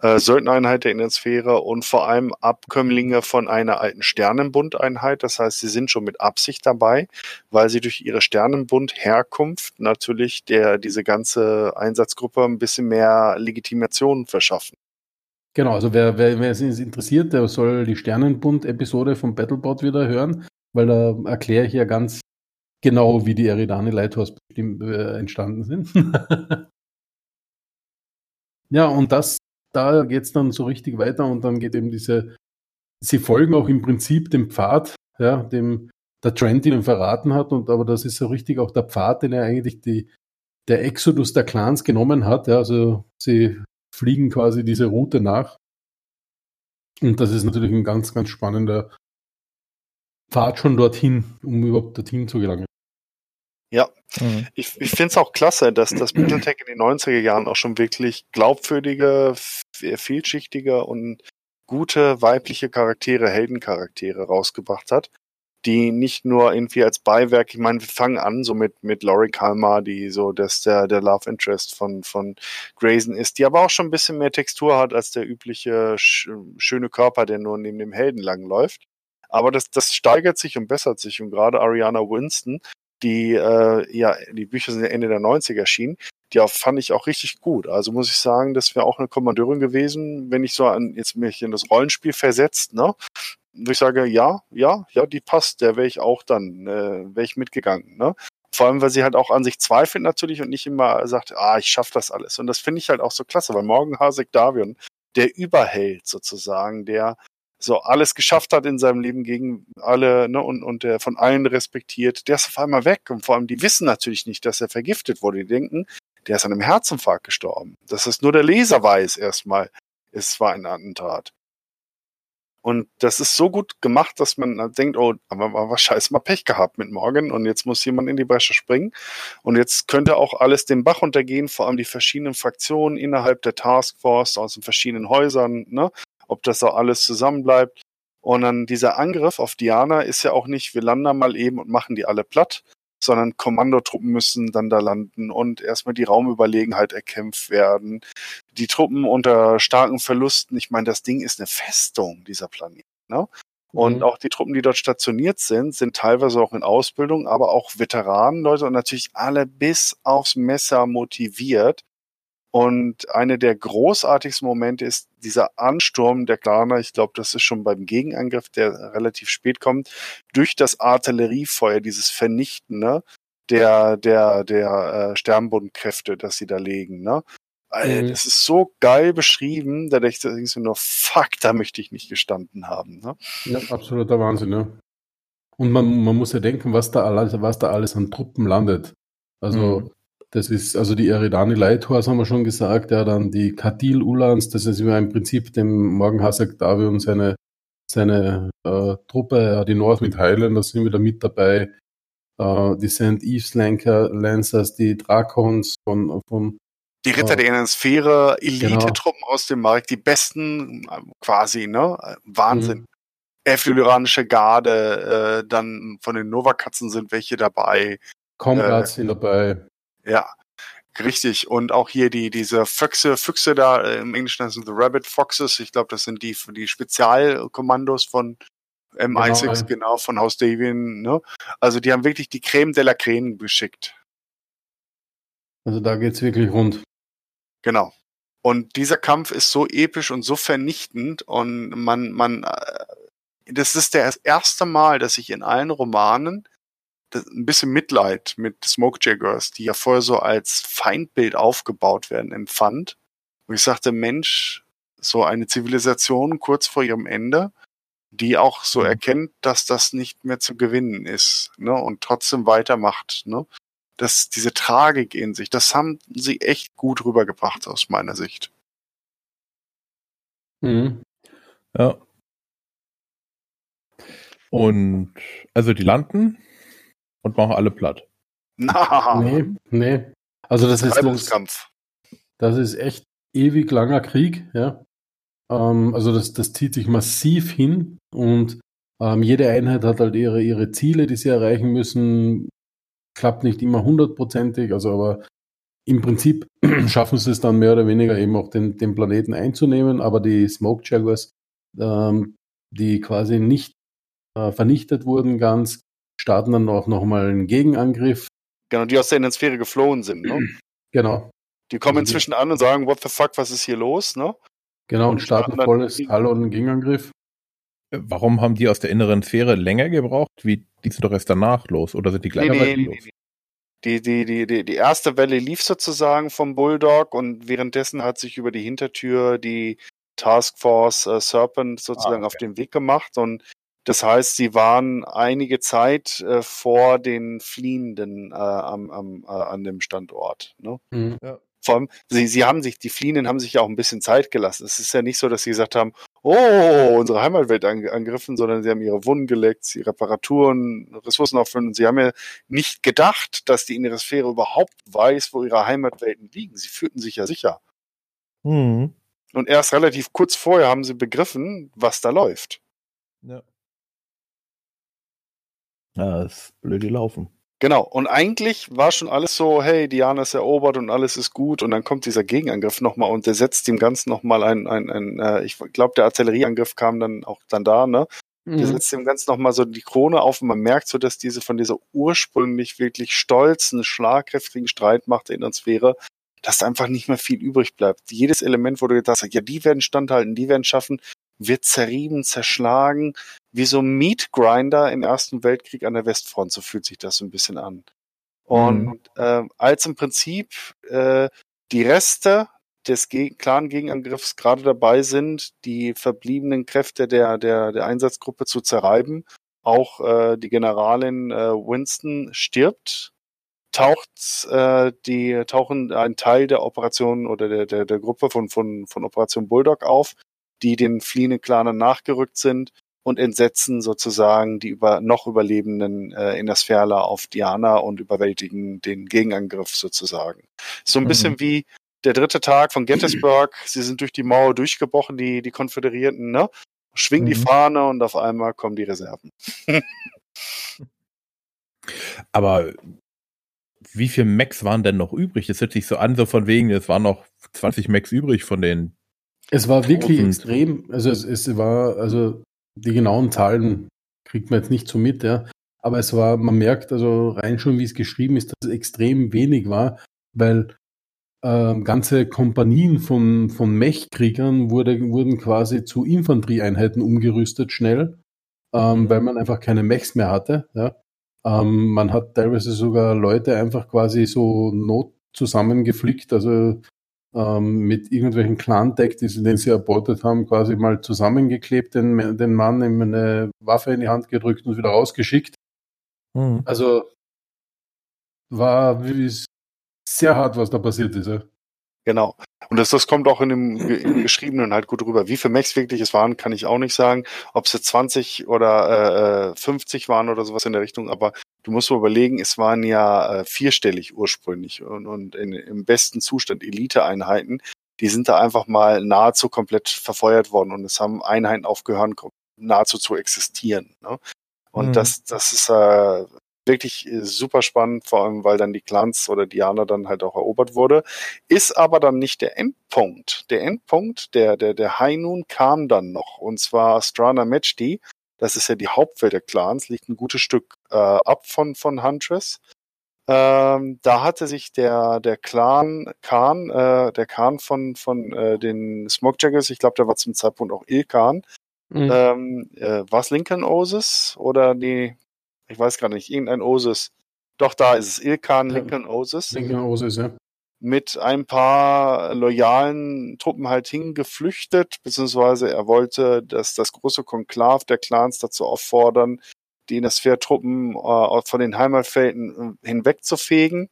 äh, Söldnereinheit der Innensphäre und vor allem Abkömmlinge von einer alten Sternenbundeinheit. Das heißt, sie sind schon mit Absicht dabei, weil sie durch ihre Sternenbund-Herkunft natürlich der, diese ganze Einsatzgruppe ein bisschen mehr Legitimation verschaffen. Genau, also wer, wer, wer es interessiert, der soll die Sternenbund-Episode vom Battlebot wieder hören, weil da erkläre ich ja ganz genau, wie die Eridani Lighthouse äh, entstanden sind. ja, und das, da geht es dann so richtig weiter und dann geht eben diese, sie folgen auch im Prinzip dem Pfad, ja, dem der Trend ihnen verraten hat, und aber das ist so richtig auch der Pfad, den er eigentlich die, der Exodus der Clans genommen hat. Ja, also sie fliegen quasi diese Route nach. Und das ist natürlich ein ganz, ganz spannender Pfad schon dorthin, um überhaupt dorthin zu gelangen. Mhm. ich, ich finde es auch klasse, dass das Battletech in den 90er Jahren auch schon wirklich glaubwürdige, vielschichtige und gute weibliche Charaktere, Heldencharaktere rausgebracht hat, die nicht nur irgendwie als Beiwerk, ich meine, wir fangen an so mit, mit Laurie Kalmar, die so, dass der, der Love Interest von, von Grayson ist, die aber auch schon ein bisschen mehr Textur hat als der übliche sch schöne Körper, der nur neben dem Helden langläuft. Aber das, das steigert sich und bessert sich und gerade Ariana Winston, die, äh, ja, die Bücher sind Ende der 90er erschienen, die auch, fand ich auch richtig gut. Also muss ich sagen, das wäre auch eine Kommandeurin gewesen, wenn ich so an jetzt mich in das Rollenspiel versetzt, ne? Wo ich sage, ja, ja, ja, die passt, der wäre ich auch dann, äh, wäre ich mitgegangen, ne? Vor allem, weil sie halt auch an sich zweifelt natürlich und nicht immer sagt, ah, ich schaff das alles. Und das finde ich halt auch so klasse, weil Morgan Hasek Davion, der Überheld sozusagen, der so alles geschafft hat in seinem Leben gegen alle ne, und, und der von allen respektiert, der ist auf einmal weg. Und vor allem, die wissen natürlich nicht, dass er vergiftet wurde. Die denken, der ist an einem Herzinfarkt gestorben. Das ist nur der Leser weiß erstmal, es war ein Attentat. Und das ist so gut gemacht, dass man denkt, oh, aber wir scheiß mal Pech gehabt mit Morgan und jetzt muss jemand in die Bresche springen. Und jetzt könnte auch alles den Bach untergehen, vor allem die verschiedenen Fraktionen innerhalb der Taskforce aus den verschiedenen Häusern, ne? Ob das auch alles zusammenbleibt. Und dann dieser Angriff auf Diana ist ja auch nicht, wir landen da mal eben und machen die alle platt, sondern Kommandotruppen müssen dann da landen und erstmal die Raumüberlegenheit erkämpft werden. Die Truppen unter starken Verlusten, ich meine, das Ding ist eine Festung, dieser Planet. Ne? Und Mhm. auch die Truppen, die dort stationiert sind, sind teilweise auch in Ausbildung, aber auch Veteranenleute und natürlich alle bis aufs Messer motiviert. Und eine der großartigsten Momente ist dieser Ansturm der Klaner. Ich glaube, das ist schon beim Gegenangriff, der relativ spät kommt, durch das Artilleriefeuer, dieses Vernichtende der, der, der äh, Sternbundenkräfte, das sie da legen. Ne? Alter, Mhm. Das ist so geil beschrieben, da denkst du denkst du nur, fuck, da möchte ich nicht gestanden haben. Ne? Ja, absoluter Wahnsinn, ja. Und man, man muss ja denken, was da alles, was da alles an Truppen landet. Also, Mhm. Das ist, also die Eridani Lighthouse haben wir schon gesagt, ja, dann die Kadil Ulans, das ist ja im Prinzip dem Morgan Hasek Davi und seine, seine äh, Truppe, ja, die North mit Highlanders sind wieder mit dabei. Äh, die St. Eves Lancer, Lancers, die Drakons von, von Die Ritter Ja. der inneren Sphäre, Genau. Elite-Truppen aus dem Markt, die besten äh, quasi, ne? Äh, Wahnsinn. Mhm. Elfiliranische Garde, äh, dann von den Novakatzen sind welche dabei. Comrades Äh, sind dabei. Ja, richtig. Und auch hier die, diese Füchse, Füchse da, äh, im Englischen heißen The Rabbit Foxes. Ich glaube, das sind die, die Spezialkommandos von M6, Genau, genau, von Haus Davian, ne? Also die haben wirklich die Creme de la Creme geschickt. Also da geht's wirklich rund. Genau. Und dieser Kampf ist so episch und so vernichtend und man, man, äh, das ist das erste Mal, dass ich in allen Romanen ein bisschen Mitleid mit Smoke Jaggers, die ja vorher so als Feindbild aufgebaut werden, empfand. Und ich sagte, Mensch, so eine Zivilisation kurz vor ihrem Ende, die auch so Mhm. erkennt, dass das nicht mehr zu gewinnen ist, ne, und trotzdem weitermacht, ne. Das, diese Tragik in sich, das haben sie echt gut rübergebracht aus meiner Sicht. Mhm. Ja. Und also die landen und machen alle platt. Na, Nee, nee. Also das ist das, Reibungskampf. das ist echt ewig langer Krieg, ja. Ähm, also das, das zieht sich massiv hin und ähm, jede Einheit hat halt ihre, ihre Ziele, die sie erreichen müssen. klappt nicht immer hundertprozentig, also aber im Prinzip schaffen sie es dann mehr oder weniger eben auch den, den Planeten einzunehmen, aber die Smoke Jaguars, ähm, die quasi nicht äh, vernichtet wurden ganz, starten dann auch nochmal einen Gegenangriff. Genau, die aus der Innensphäre geflohen sind, ne? Genau. Die kommen Also die- inzwischen an und sagen, what the fuck, was ist hier los, ne? Genau, und Und starten starten volles Talon einen Gegenangriff. Warum haben die aus der inneren Sphäre länger gebraucht? Wie, die sind doch erst danach los oder sind die Nee, gleichzeitig nee, nee, los? nee. Die, die, die, die, die erste Welle lief sozusagen vom Bulldog und währenddessen hat sich über die Hintertür die Taskforce äh, Serpent sozusagen Ah, auf den Weg gemacht und das heißt, sie waren einige Zeit äh, vor den Fliehenden äh, am, am, äh, an dem Standort. Ne? Mhm. Vor allem, sie, sie haben sich, die Fliehenden haben sich ja auch ein bisschen Zeit gelassen. Es ist ja nicht so, dass sie gesagt haben, oh, unsere Heimatwelt ang angegriffen, sondern sie haben ihre Wunden geleckt, sie Reparaturen, Ressourcen auffüllen. Und sie haben ja nicht gedacht, dass die innere Sphäre überhaupt weiß, wo ihre Heimatwelten liegen. Sie fühlten sich ja sicher. Mhm. Und erst relativ kurz vorher haben sie begriffen, was da läuft. Ja. Ja, das ist blöd gelaufen. Genau. Und eigentlich war schon alles so, hey, Diana ist erobert und alles ist gut. Und dann kommt dieser Gegenangriff nochmal und der setzt dem Ganzen nochmal ein, ein, ein äh, ich glaube, der Artillerieangriff kam dann auch dann da, ne? Der Mhm. setzt dem Ganzen nochmal so die Krone auf und man merkt so, dass diese von dieser ursprünglich wirklich stolzen, schlagkräftigen Streitmacht der Innensphäre, dass da einfach nicht mehr viel übrig bleibt. Jedes Element, wo du gedacht hast, ja, die werden standhalten, die werden schaffen, wird zerrieben, zerschlagen, wie so ein Meat Grinder im Ersten Weltkrieg an der Westfront, so fühlt sich das so ein bisschen an. Und äh, als im Prinzip äh, die Reste des Ge Clan-Gegenangriffs gerade dabei sind, die verbliebenen Kräfte der, der, der Einsatzgruppe zu zerreiben, auch äh, die Generalin äh, Winston stirbt, taucht äh, die tauchen ein Teil der Operation oder der, der, der Gruppe von, von, von Operation Bulldog auf, die den fliehenden Clanern nachgerückt sind und entsetzen sozusagen die über, noch überlebenden äh, Innersphärer auf Diana und überwältigen den Gegenangriff sozusagen. So ein Mhm. bisschen wie der dritte Tag von Gettysburg. Sie sind durch die Mauer durchgebrochen, die, die Konföderierten, ne? Schwingen die Mhm. Fahne und auf einmal kommen die Reserven. Aber wie viel Max waren denn noch übrig? Das hört sich so an, so von wegen, es waren noch 20 Max übrig von den. Es war wirklich extrem, also es, es war, also die genauen Zahlen kriegt man jetzt nicht so mit, ja. Aber es war, man merkt also rein schon, wie es geschrieben ist, dass es extrem wenig war, weil ähm, ganze Kompanien von, von Mech-Kriegern wurde, wurden quasi zu Infanterieeinheiten umgerüstet schnell, ähm, weil man einfach keine Mechs mehr hatte. Ja. Ähm, man hat teilweise sogar Leute einfach quasi so not zusammengeflickt, also ähm, mit irgendwelchen Clan-Deck, die- den sie erbeutert haben, quasi mal zusammengeklebt, den, den Mann ihm eine Waffe in die Hand gedrückt und wieder rausgeschickt. Also war wie, sehr hart, was da passiert ist. Ja. Genau. Und das, das kommt auch in dem, im Geschriebenen halt gut rüber. Wie viele Mechs wirklich es waren, kann ich auch nicht sagen. Ob es jetzt 20 oder äh, 50 waren oder sowas in der Richtung. Aber du musst mal überlegen, es waren ja äh, vierstellig ursprünglich und, und in, im besten Zustand Elite-Einheiten. Die sind da einfach mal nahezu komplett verfeuert worden und es haben Einheiten aufgehört, nahezu zu existieren. Ne? Und Mhm. das, das ist äh, wirklich äh, super spannend, vor allem weil dann die Clans oder Diana dann halt auch erobert wurde. Ist aber dann nicht der Endpunkt. Der Endpunkt, der, der, der High Noon kam dann noch. Und zwar Strana Mechti. Das ist ja die Hauptwelt der Clans, liegt ein gutes Stück äh, ab von, von Huntress. Ähm, da hatte sich der, der Clan Khan, äh, der Khan von, von äh, den Smokejaggers, ich glaube, der war zum Zeitpunkt auch Ilkan, ähm, äh, war es Lincoln Osis oder die, ich weiß gar nicht, irgendein Osis. Doch, da ist es Ilkan. Lincoln Osis Lincoln Osis, ja. mit ein paar loyalen Truppen halt hingeflüchtet, beziehungsweise er wollte, dass das große Konklav der Clans dazu auffordern, die Innersphäre-Truppen äh, von den Heimatfelden äh, hinwegzufegen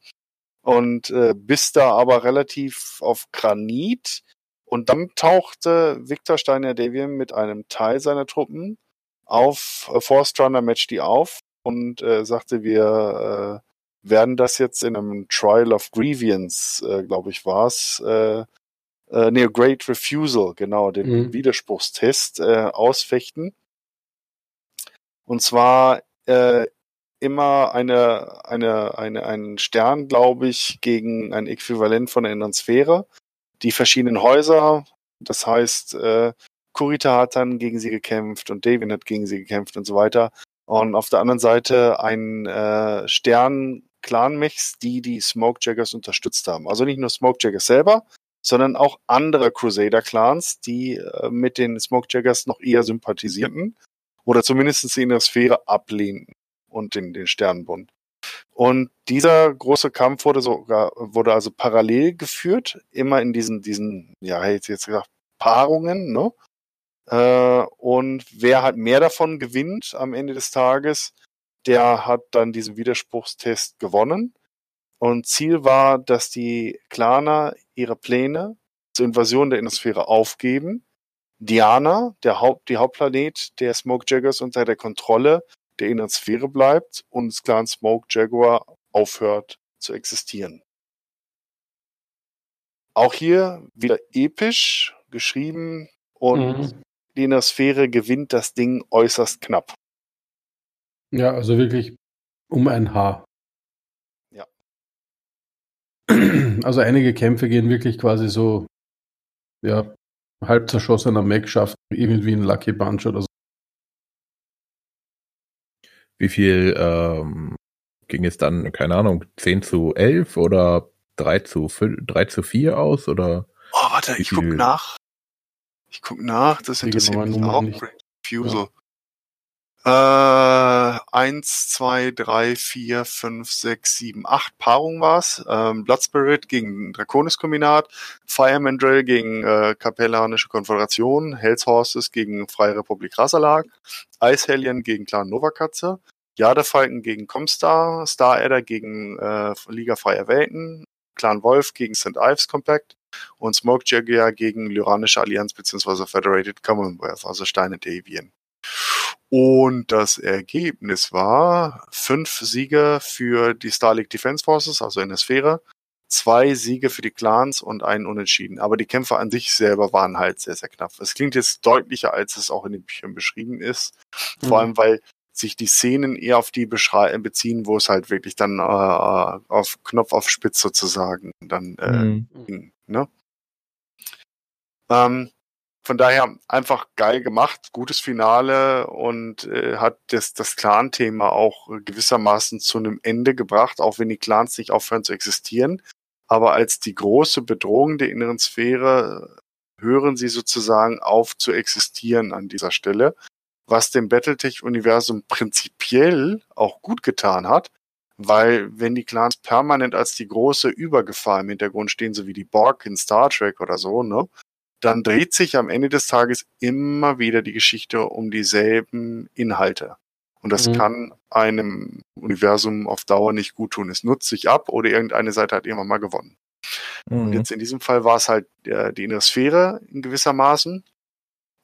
und äh, bis da aber relativ auf Granit und dann tauchte Victor Steiner Devian mit einem Teil seiner Truppen auf äh, Force Runner Match die auf und äh, sagte, wir äh, werden das jetzt in einem Trial of Grievance, äh, glaube ich, war's, äh, äh, nee, Great Refusal, genau, den Mhm. Widerspruchstest äh, ausfechten. Und zwar äh, immer eine, eine, eine, einen Stern, glaube ich, gegen ein Äquivalent von der inneren Sphäre. Die verschiedenen Häuser, das heißt, äh, Kurita hat dann gegen sie gekämpft und David hat gegen sie gekämpft und so weiter. Und auf der anderen Seite ein äh, Stern Clan-Mechs, die die Smokejaggers unterstützt haben. Also nicht nur Smokejaggers selber, sondern auch andere Crusader-Clans, die äh, mit den Smokejaggers noch eher sympathisierten oder zumindest in der Sphäre ablehnten und den, den Sternenbund. Und dieser große Kampf wurde sogar, wurde also parallel geführt, immer in diesen, diesen, ja, jetzt jetzt gesagt, Paarungen, ne? Äh, und wer halt mehr davon gewinnt am Ende des Tages, der hat dann diesen Widerspruchstest gewonnen. Und Ziel war, dass die Klaner ihre Pläne zur Invasion der Innersphäre aufgeben. Diana, der Haupt, die Hauptplanet der Smoke Jaggers unter der Kontrolle der inneren Sphäre bleibt und das Clan Smoke Jaguar aufhört zu existieren. Auch hier wieder episch geschrieben und Mhm. Die innere Sphäre gewinnt das Ding äußerst knapp. Ja, also wirklich um ein Haar. Ja. Also einige Kämpfe gehen wirklich quasi so, ja, halb zerschossener Mac schafft irgendwie ein Lucky Punch oder so. Wie viel ähm, ging es dann, keine Ahnung, 10 zu 11 oder 3 zu, 5, 3 zu 4 aus? Oder Oh, warte, ich guck nach. Ich guck nach, das interessiert mich auch. nicht. Refusal. Äh, eins, zwei, drei, vier, fünf, sechs, sieben, acht Paarungen war's. Ähm, Blood Spirit gegen Draconis-Kombinat, Fireman Drill gegen äh, Kapellanische Konföderation, Hells Horses gegen Freie Republik Rassalag, Ice Hellion gegen Clan Novakatze, Jadefalken gegen Comstar, Star Adder gegen äh, Liga Freier Welten, Clan Wolf gegen St. Ives Compact und Smoke Jaguar gegen Lyranische Allianz bzw. Federated Commonwealth, also Steine Davian. Und das Ergebnis war fünf Siege für die Star League Defense Forces, also in der Sphäre, zwei Siege für die Clans und einen Unentschieden. Aber die Kämpfe an sich selber waren halt sehr, sehr knapp. Es klingt jetzt deutlicher, als es auch in den Büchern beschrieben ist. Vor Mhm. allem, weil sich die Szenen eher auf die beschrei- beziehen, wo es halt wirklich dann äh, auf Knopf auf Spitz sozusagen dann äh, Mhm. ging, ne? Ähm, von daher einfach geil gemacht, gutes Finale und äh, hat das, das Clan-Thema auch gewissermaßen zu einem Ende gebracht, auch wenn die Clans nicht aufhören zu existieren. Aber als die große Bedrohung der inneren Sphäre hören sie sozusagen auf zu existieren an dieser Stelle, was dem Battletech-Universum prinzipiell auch gut getan hat, weil wenn die Clans permanent als die große Übergefahr im Hintergrund stehen, so wie die Borg in Star Trek oder so, ne, dann dreht sich am Ende des Tages immer wieder die Geschichte um dieselben Inhalte. Und das Mhm. kann einem Universum auf Dauer nicht gut tun. Es nutzt sich ab oder irgendeine Seite hat irgendwann mal gewonnen. Und Mhm. jetzt in diesem Fall war es halt äh, die innere Sphäre in gewissermaßen.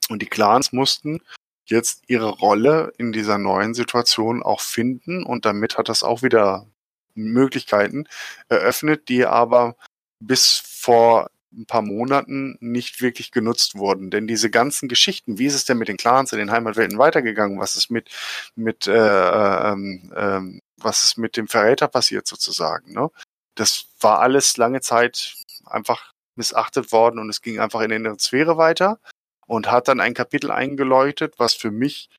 Und die Clans mussten jetzt ihre Rolle in dieser neuen Situation auch finden. Und damit hat das auch wieder Möglichkeiten eröffnet, die aber bis vor ein paar Monaten nicht wirklich genutzt wurden. Denn diese ganzen Geschichten, wie ist es denn mit den Clans in den Heimatwelten weitergegangen? Was ist mit, mit, äh, ähm, ähm, was ist mit dem Verräter passiert sozusagen? Ne? Das war alles lange Zeit einfach missachtet worden und es ging einfach in der Sphäre weiter und hat dann ein Kapitel eingeläutet, was für mich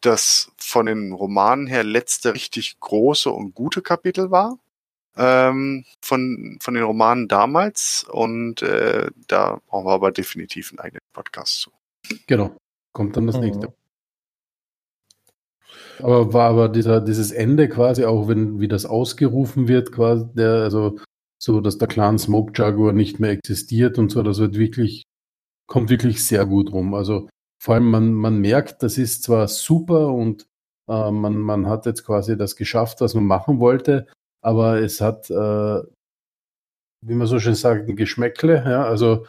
das von den Romanen her letzte richtig große und gute Kapitel war ähm, von, von den Romanen damals. Und äh, da brauchen wir aber definitiv einen eigenen Podcast zu. Genau. Kommt dann das Mhm. nächste. Aber war aber dieser, dieses Ende quasi auch, wenn, wie das ausgerufen wird, quasi, der, also so, dass der Clan Smoke Jaguar nicht mehr existiert und so, das wird wirklich, kommt wirklich sehr gut rum. Also vor allem, man, man merkt, das ist zwar super und äh, man, man hat jetzt quasi das geschafft, was man machen wollte, aber es hat, äh, wie man so schön sagt, ein Geschmäckle, ja, also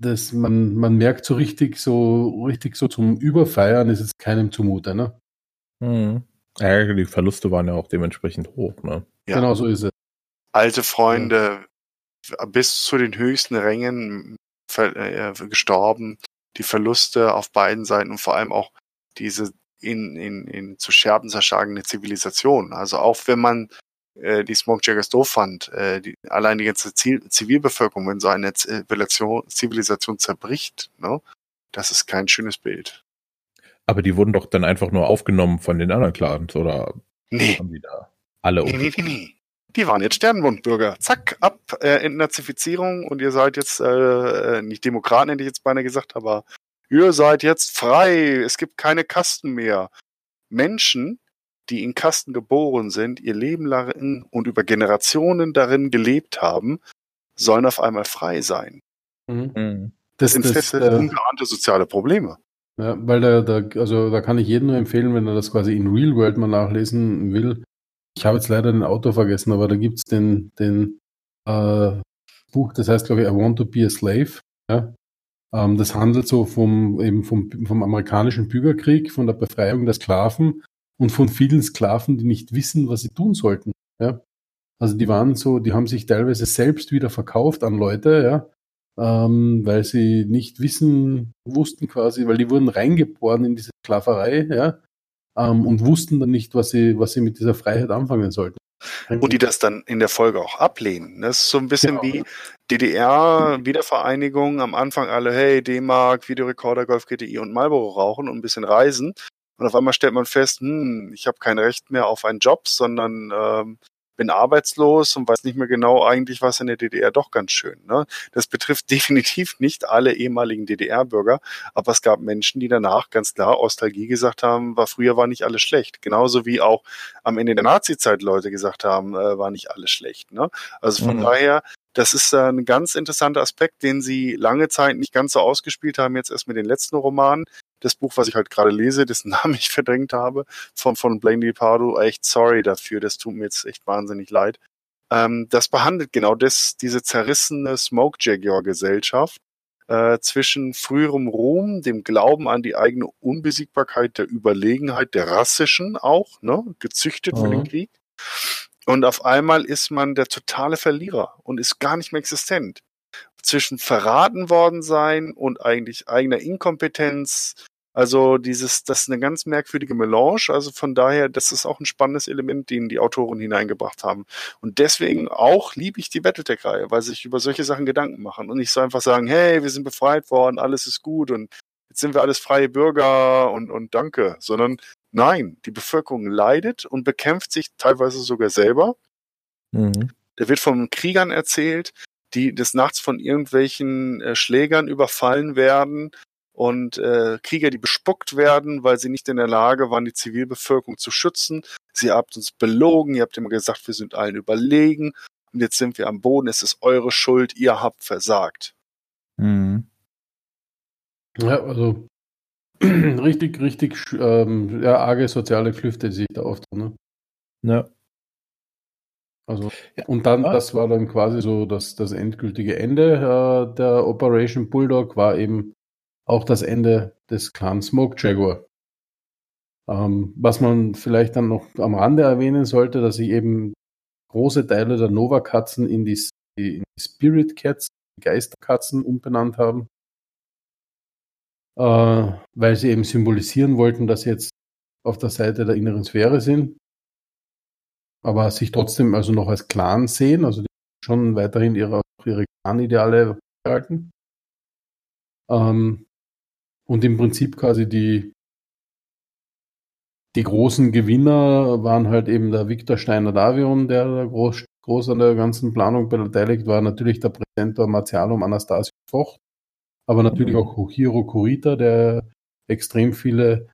das, man, man merkt so richtig, so richtig so zum Überfeiern ist es keinem zumute, ne? Mhm. Ja, die Verluste waren ja auch dementsprechend hoch, ne? Ja. Genau so ist es. Alte Freunde bis zu den höchsten Rängen äh, gestorben. Die Verluste auf beiden Seiten und vor allem auch diese in, in, in zu Scherben zerschlagene Zivilisation. Also auch wenn man äh, die Smokejaggers doof fand, äh, die, allein die ganze Zivilbevölkerung, wenn so eine Zivilisation, Zivilisation zerbricht, ne, das ist kein schönes Bild. Aber die wurden doch dann einfach nur aufgenommen von den anderen Clans, oder Nee, haben die da alle nee, nee, nee, nee. Die waren jetzt Sternenbundbürger. Zack, ab, äh, Entnazifizierung und ihr seid jetzt, äh, äh, nicht Demokraten, hätte ich jetzt beinahe gesagt, aber ihr seid jetzt frei. Es gibt keine Kasten mehr. Menschen, die in Kasten geboren sind, ihr Leben lang und über Generationen darin gelebt haben, sollen auf einmal frei sein. Mhm. Mhm. Das, sind das, feste, äh, ungeahnte soziale Probleme. Ja, weil da, da, also da kann ich jedem nur empfehlen, wenn er das quasi in Real World mal nachlesen will. Ich habe jetzt leider den Autor vergessen, aber da gibt's den, den äh, Buch, das heißt, glaube ich, I Want to be a Slave. Ja? Ähm, das handelt so vom, eben vom, vom amerikanischen Bürgerkrieg, von der Befreiung der Sklaven und von vielen Sklaven, die nicht wissen, was sie tun sollten. Ja? Also die waren so, die haben sich teilweise selbst wieder verkauft an Leute, ja, ähm, weil sie nicht wissen, wussten quasi, weil die wurden reingeboren in diese Sklaverei, ja, ähm, und wussten dann nicht, was sie, was sie mit dieser Freiheit anfangen sollten. Und die das dann in der Folge auch ablehnen. Das ist so ein bisschen Genau. wie DDR-Wiedervereinigung. Am Anfang alle, hey, D-Mark, Videorekorder, Golf GTI und Marlboro rauchen und ein bisschen reisen. Und auf einmal stellt man fest, hm, ich habe kein Recht mehr auf einen Job, sondern ähm, bin arbeitslos und weiß nicht mehr genau eigentlich, was in der DDR doch ganz schön. Ne? Das betrifft definitiv nicht alle ehemaligen DDR-Bürger, aber es gab Menschen, die danach ganz klar Ostalgie gesagt haben, war früher war nicht alles schlecht. Genauso wie auch am Ende der Nazi-Zeit Leute gesagt haben, äh, war nicht alles schlecht. Ne? Also von Mhm. daher, das ist äh, ein ganz interessanter Aspekt, den sie lange Zeit nicht ganz so ausgespielt haben, jetzt erst mit den letzten Romanen. Das Buch, was ich halt gerade lese, dessen Namen ich verdrängt habe, von, von Blaine Pardo, echt sorry dafür, das tut mir jetzt echt wahnsinnig leid. Ähm, das behandelt genau das, diese zerrissene Smoke Jaguar Gesellschaft äh, zwischen früherem Ruhm, dem Glauben an die eigene Unbesiegbarkeit, der Überlegenheit der rassischen auch, ne, gezüchtet für Mhm. den Krieg. Und auf einmal ist man der totale Verlierer und ist gar nicht mehr existent. Zwischen verraten worden sein und eigentlich eigener Inkompetenz. Also dieses, das ist eine ganz merkwürdige Melange. Also von daher, das ist auch ein spannendes Element, den die Autoren hineingebracht haben. Und deswegen auch liebe ich die Battletech-Reihe, weil sie sich über solche Sachen Gedanken machen und nicht so einfach sagen, hey, wir sind befreit worden, alles ist gut und jetzt sind wir alles freie Bürger und, und danke, sondern nein, die Bevölkerung leidet und bekämpft sich teilweise sogar selber. Mhm. Da wird von Kriegern erzählt, die des Nachts von irgendwelchen äh, Schlägern überfallen werden und äh, Krieger, die bespuckt werden, weil sie nicht in der Lage waren, die Zivilbevölkerung zu schützen. Sie habt uns belogen, ihr habt immer gesagt, wir sind allen überlegen und jetzt sind wir am Boden, es ist eure Schuld, ihr habt versagt. Mhm. Ja, also richtig, richtig ähm, ja, arge soziale Klüfte, die sich da auftun. Ne? Ja. Also, Ja. und dann, Ah. das war dann quasi so das, das endgültige Ende äh, der Operation Bulldog, war eben auch das Ende des Clan Smoke Jaguar. Ähm, was man vielleicht dann noch am Rande erwähnen sollte, dass sich eben große Teile der Nova-Katzen in die, in die Spirit Cats, die Geisterkatzen, umbenannt haben. Äh, weil sie eben symbolisieren wollten, dass sie jetzt auf der Seite der inneren Sphäre sind aber sich trotzdem also noch als Clan sehen, also die schon weiterhin ihre, ihre Clan-Ideale halten. Ähm, und im Prinzip quasi die, die großen Gewinner waren halt eben der Victor Steiner Davion, der da groß, groß an der ganzen Planung beteiligt war, natürlich der Präsentor Martialum Anastasius Vocht, aber natürlich auch Hiro Kurita, der extrem viele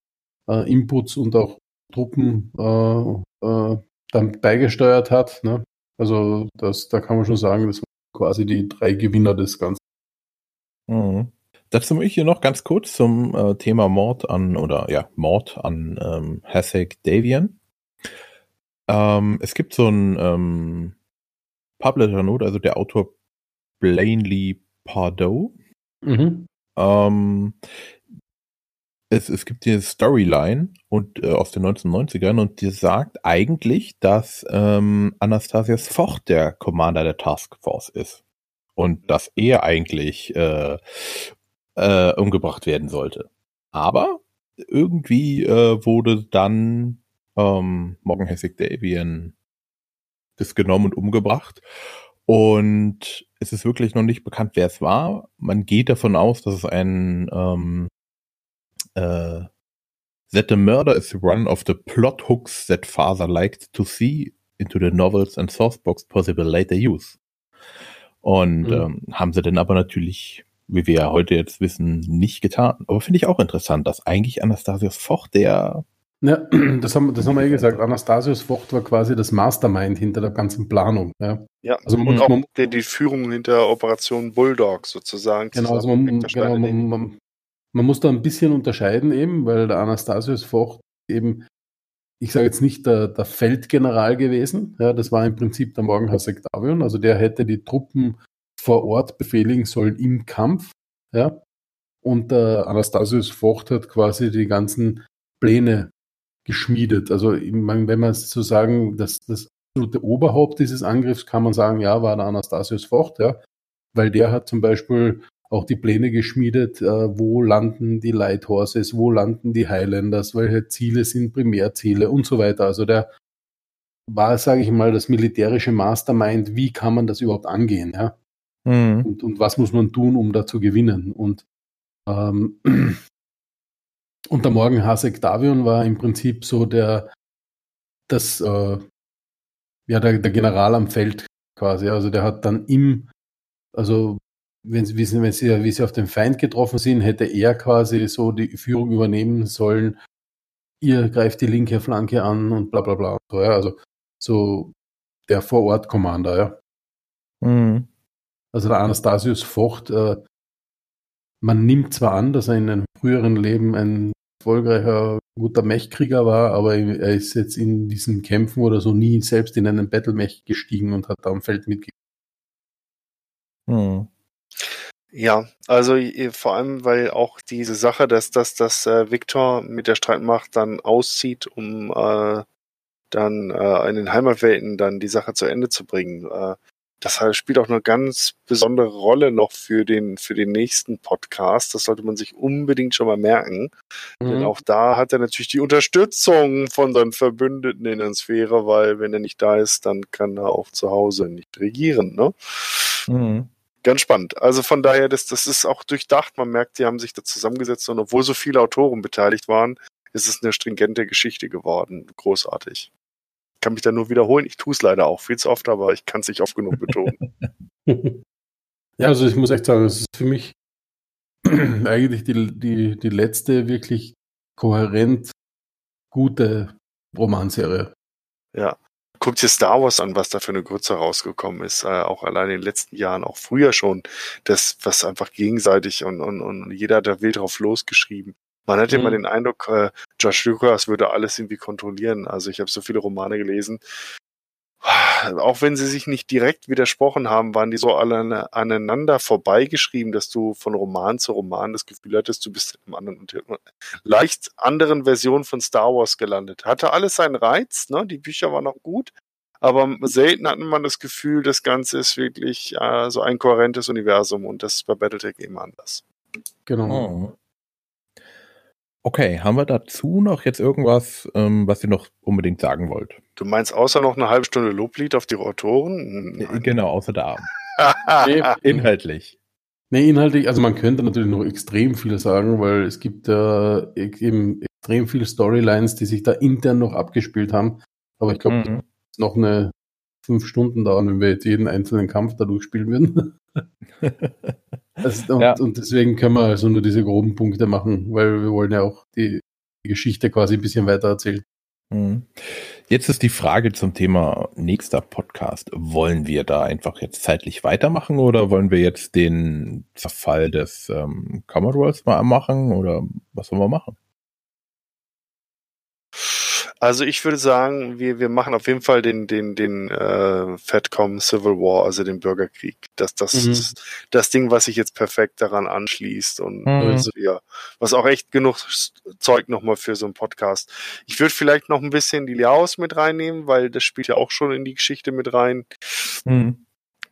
äh, Inputs und auch Truppen äh, äh, dann beigesteuert hat. Ne? Also das, da kann man schon sagen, das waren quasi die drei Gewinner des Ganzen. Mhm. Dazu möchte ich hier noch ganz kurz zum äh, Thema Mord an, oder ja, Mord an ähm, Hasek Davian. Ähm, es gibt so ein ähm, Publisher Note, also der Autor Blainley Pardo. Mhm. Ähm, es, es gibt die Storyline und äh, aus den 1990ern und die sagt eigentlich, dass ähm, Anastasias Vocht der Commander der Task Force ist und dass er eigentlich äh, äh, umgebracht werden sollte. Aber irgendwie äh, wurde dann ähm, Morgan Hessig Davian das genommen und umgebracht. Und es ist wirklich noch nicht bekannt, wer es war. Man geht davon aus, dass es ein ähm, äh, that the murder is one of the plot hooks that father liked to see into the novels and sourcebooks possible later use. Und Mhm. ähm, haben sie dann aber natürlich, wie wir ja heute jetzt wissen, nicht getan. Aber finde ich auch interessant, dass eigentlich Anastasius Vocht der Ja, das haben, das haben wir eh gesagt. Anastasius Vocht war quasi das Mastermind hinter der ganzen Planung. Ja. Ja, Also man, und auch man, der, die Führung hinter Operation Bulldog sozusagen. genau, also man, genau man, man, man muss da ein bisschen unterscheiden eben, weil der Anastasius Vocht eben, ich sage jetzt nicht der, der Feldgeneral gewesen, ja, das war im Prinzip der Morgenhaus Octavian, also der hätte die Truppen vor Ort befehligen sollen im Kampf, ja, und der Anastasius Vocht hat quasi die ganzen Pläne geschmiedet. Also wenn man so sagen, das, das absolute Oberhaupt dieses Angriffs kann man sagen, ja, war der Anastasius Vocht, ja, weil der hat zum Beispiel auch die Pläne geschmiedet, äh, wo landen die Lighthorses, wo landen die Highlanders, welche Ziele sind Primärziele und so weiter. Also der war, sage ich mal, das militärische Mastermind, wie kann man das überhaupt angehen, ja? Mhm. und, und was muss man tun, um da zu gewinnen. Und, ähm, und der Morgen Hasek Davion war im Prinzip so der, das, äh, ja, der, der General am Feld quasi. Also der hat dann im, also wenn sie, wissen, wenn sie, wie sie auf den Feind getroffen sind, hätte er quasi so die Führung übernehmen sollen. Ihr greift die linke Flanke an und bla bla bla. So, ja, also so der Vor-Ort-Commander, ja. Mhm. Also der Anastasius Vocht, äh, man nimmt zwar an, dass er in einem früheren Leben ein erfolgreicher, guter Mechkrieger war, aber er ist jetzt in diesen Kämpfen oder so nie selbst in einen Battle-Mech gestiegen und hat da am Feld mitgekämpft. Mhm. Ja, also äh, vor allem, weil auch diese Sache, dass, dass, dass äh, Victor mit der Streitmacht dann auszieht, um äh, dann äh, in den Heimatwelten dann die Sache zu Ende zu bringen. Äh, das halt spielt auch eine ganz besondere Rolle noch für den, für den nächsten Podcast. Das sollte man sich unbedingt schon mal merken. Denn auch da hat er natürlich die Unterstützung von seinen Verbündeten in der Sphäre, weil wenn er nicht da ist, dann kann er auch zu Hause nicht regieren. Ne? Mhm. Ganz spannend. Also von daher, das, das ist auch durchdacht. Man merkt, die haben sich da zusammengesetzt und obwohl so viele Autoren beteiligt waren, ist es eine stringente Geschichte geworden. Großartig. Ich kann mich da nur wiederholen. Ich tue es leider auch viel zu oft, aber ich kann es nicht oft genug betonen. Ja, also ich muss echt sagen, es ist für mich eigentlich die, die, die letzte wirklich kohärent gute Romanserie. Ja. Guckt dir Star Wars an, was da für eine Grütze rausgekommen ist. Äh, auch allein in den letzten Jahren, auch früher schon. Das, was einfach gegenseitig und, und, und jeder hat da wild drauf losgeschrieben. Man hatte Mhm. immer den Eindruck, äh, Josh Lucas würde alles irgendwie kontrollieren. Also ich habe so viele Romane gelesen. Auch wenn sie sich nicht direkt widersprochen haben, waren die so alle aneinander vorbeigeschrieben, dass du von Roman zu Roman das Gefühl hattest, du bist in einem anderen, leicht anderen Version von Star Wars gelandet. Hatte alles seinen Reiz, ne? Die Bücher waren auch gut, aber selten hatte man das Gefühl, das Ganze ist wirklich äh, so ein kohärentes Universum und das ist bei Battletech eben anders. Genau. Okay, haben wir dazu noch jetzt irgendwas, ähm, was ihr noch unbedingt sagen wollt? Du meinst außer noch eine halbe Stunde Loblied auf die Autoren? Nein. Genau, außer. Nee, Inhaltlich. nee, inhaltlich, also man könnte natürlich noch extrem viel sagen, weil es gibt äh, eben extrem viele Storylines, die sich da intern noch abgespielt haben. Aber ich glaube, Mhm. noch eine fünf Stunden dauern, wenn wir jetzt jeden einzelnen Kampf da durchspielen würden. Also, und, Ja. und deswegen können wir also nur diese groben Punkte machen, weil wir wollen ja auch die, die Geschichte quasi ein bisschen weiter erzählen. Mhm. Jetzt ist die Frage zum Thema nächster Podcast. Wollen wir da einfach jetzt zeitlich weitermachen oder wollen wir jetzt den Zerfall des ähm, Commonwealths mal machen oder was wollen wir machen? Also ich würde sagen, wir, wir machen auf jeden Fall den, den, den äh, Fatcom Civil War, also den Bürgerkrieg. Das, das Mhm. ist das Ding, was sich jetzt perfekt daran anschließt und Mhm. also, ja, was auch echt genug Zeug nochmal für so einen Podcast. Ich würde vielleicht noch ein bisschen die Liaos mit reinnehmen, weil das spielt ja auch schon in die Geschichte mit rein. Mhm.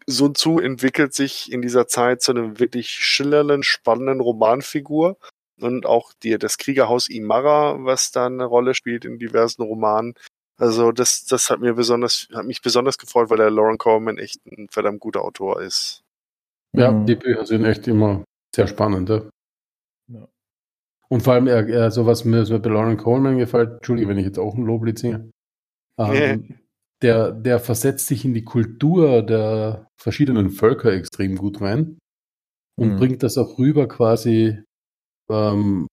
Sun Tzu entwickelt sich in dieser Zeit zu einem wirklich schillernden, spannenden Romanfigur. Und auch die, das Kriegerhaus Imara, was da eine Rolle spielt in diversen Romanen. Also das, das hat mir besonders, hat mich besonders gefreut, weil der Lauren Coleman echt ein verdammt guter Autor ist. Ja, Mhm. die Bücher sind echt immer sehr spannend. Ja. Ja. Und vor allem, er, er, so was mir so bei Lauren Coleman gefällt, Entschuldige, wenn ich jetzt auch ein Loblied singe, ähm, der, der versetzt sich in die Kultur der verschiedenen Völker extrem gut rein und Mhm. bringt das auch rüber quasi, ähm,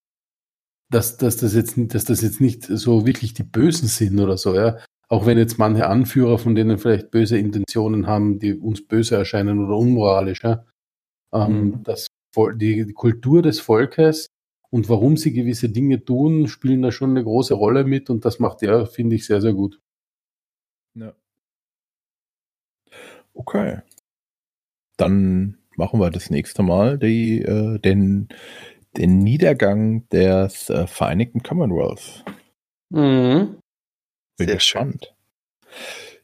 dass, dass, das jetzt, nicht- dass das jetzt nicht so wirklich die Bösen sind oder so, ja. Auch wenn jetzt manche Anführer von denen vielleicht böse Intentionen haben, die uns böse erscheinen oder unmoralisch, ja. Ähm, Mhm. das, die Kultur des Volkes und warum sie gewisse Dinge tun, spielen da schon eine große Rolle mit und das macht er, finde ich, sehr, sehr gut. Ja. Okay. Dann machen wir das nächste Mal die, äh, den, den Niedergang des äh, Vereinigten Commonwealths. Mhm. Bin Sehr schön. gespannt.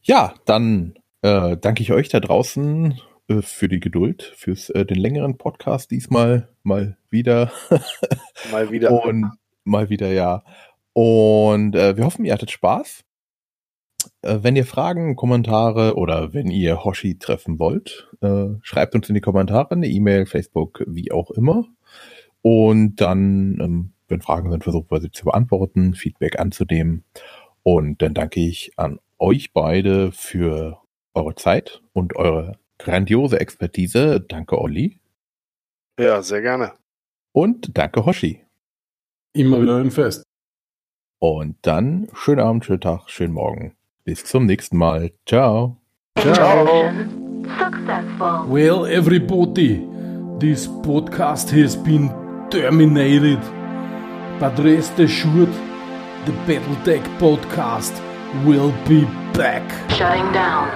Ja, dann äh, danke ich euch da draußen äh, für die Geduld, fürs äh, den längeren Podcast diesmal mal wieder. Mal wieder. Und mal wieder, ja. Und äh, wir hoffen, ihr hattet Spaß. Äh, wenn ihr Fragen, Kommentare oder wenn ihr Hoshi treffen wollt, äh, schreibt uns in die Kommentare, eine E-Mail, Facebook, wie auch immer. Und dann, ähm, wenn Fragen sind, versuchen wir sie zu beantworten, Feedback anzunehmen. Und dann danke ich an euch beide für eure Zeit und eure grandiose Expertise. Danke, Olli. Ja, sehr gerne. Und danke, Hoshi. Immer wieder ein Fest. Und dann schönen Abend, schönen Tag, schönen Morgen. Bis zum nächsten Mal. Ciao. Successful. Well, everybody, this podcast has been terminated. But rest assured, the Battletech podcast will be back. Shutting down.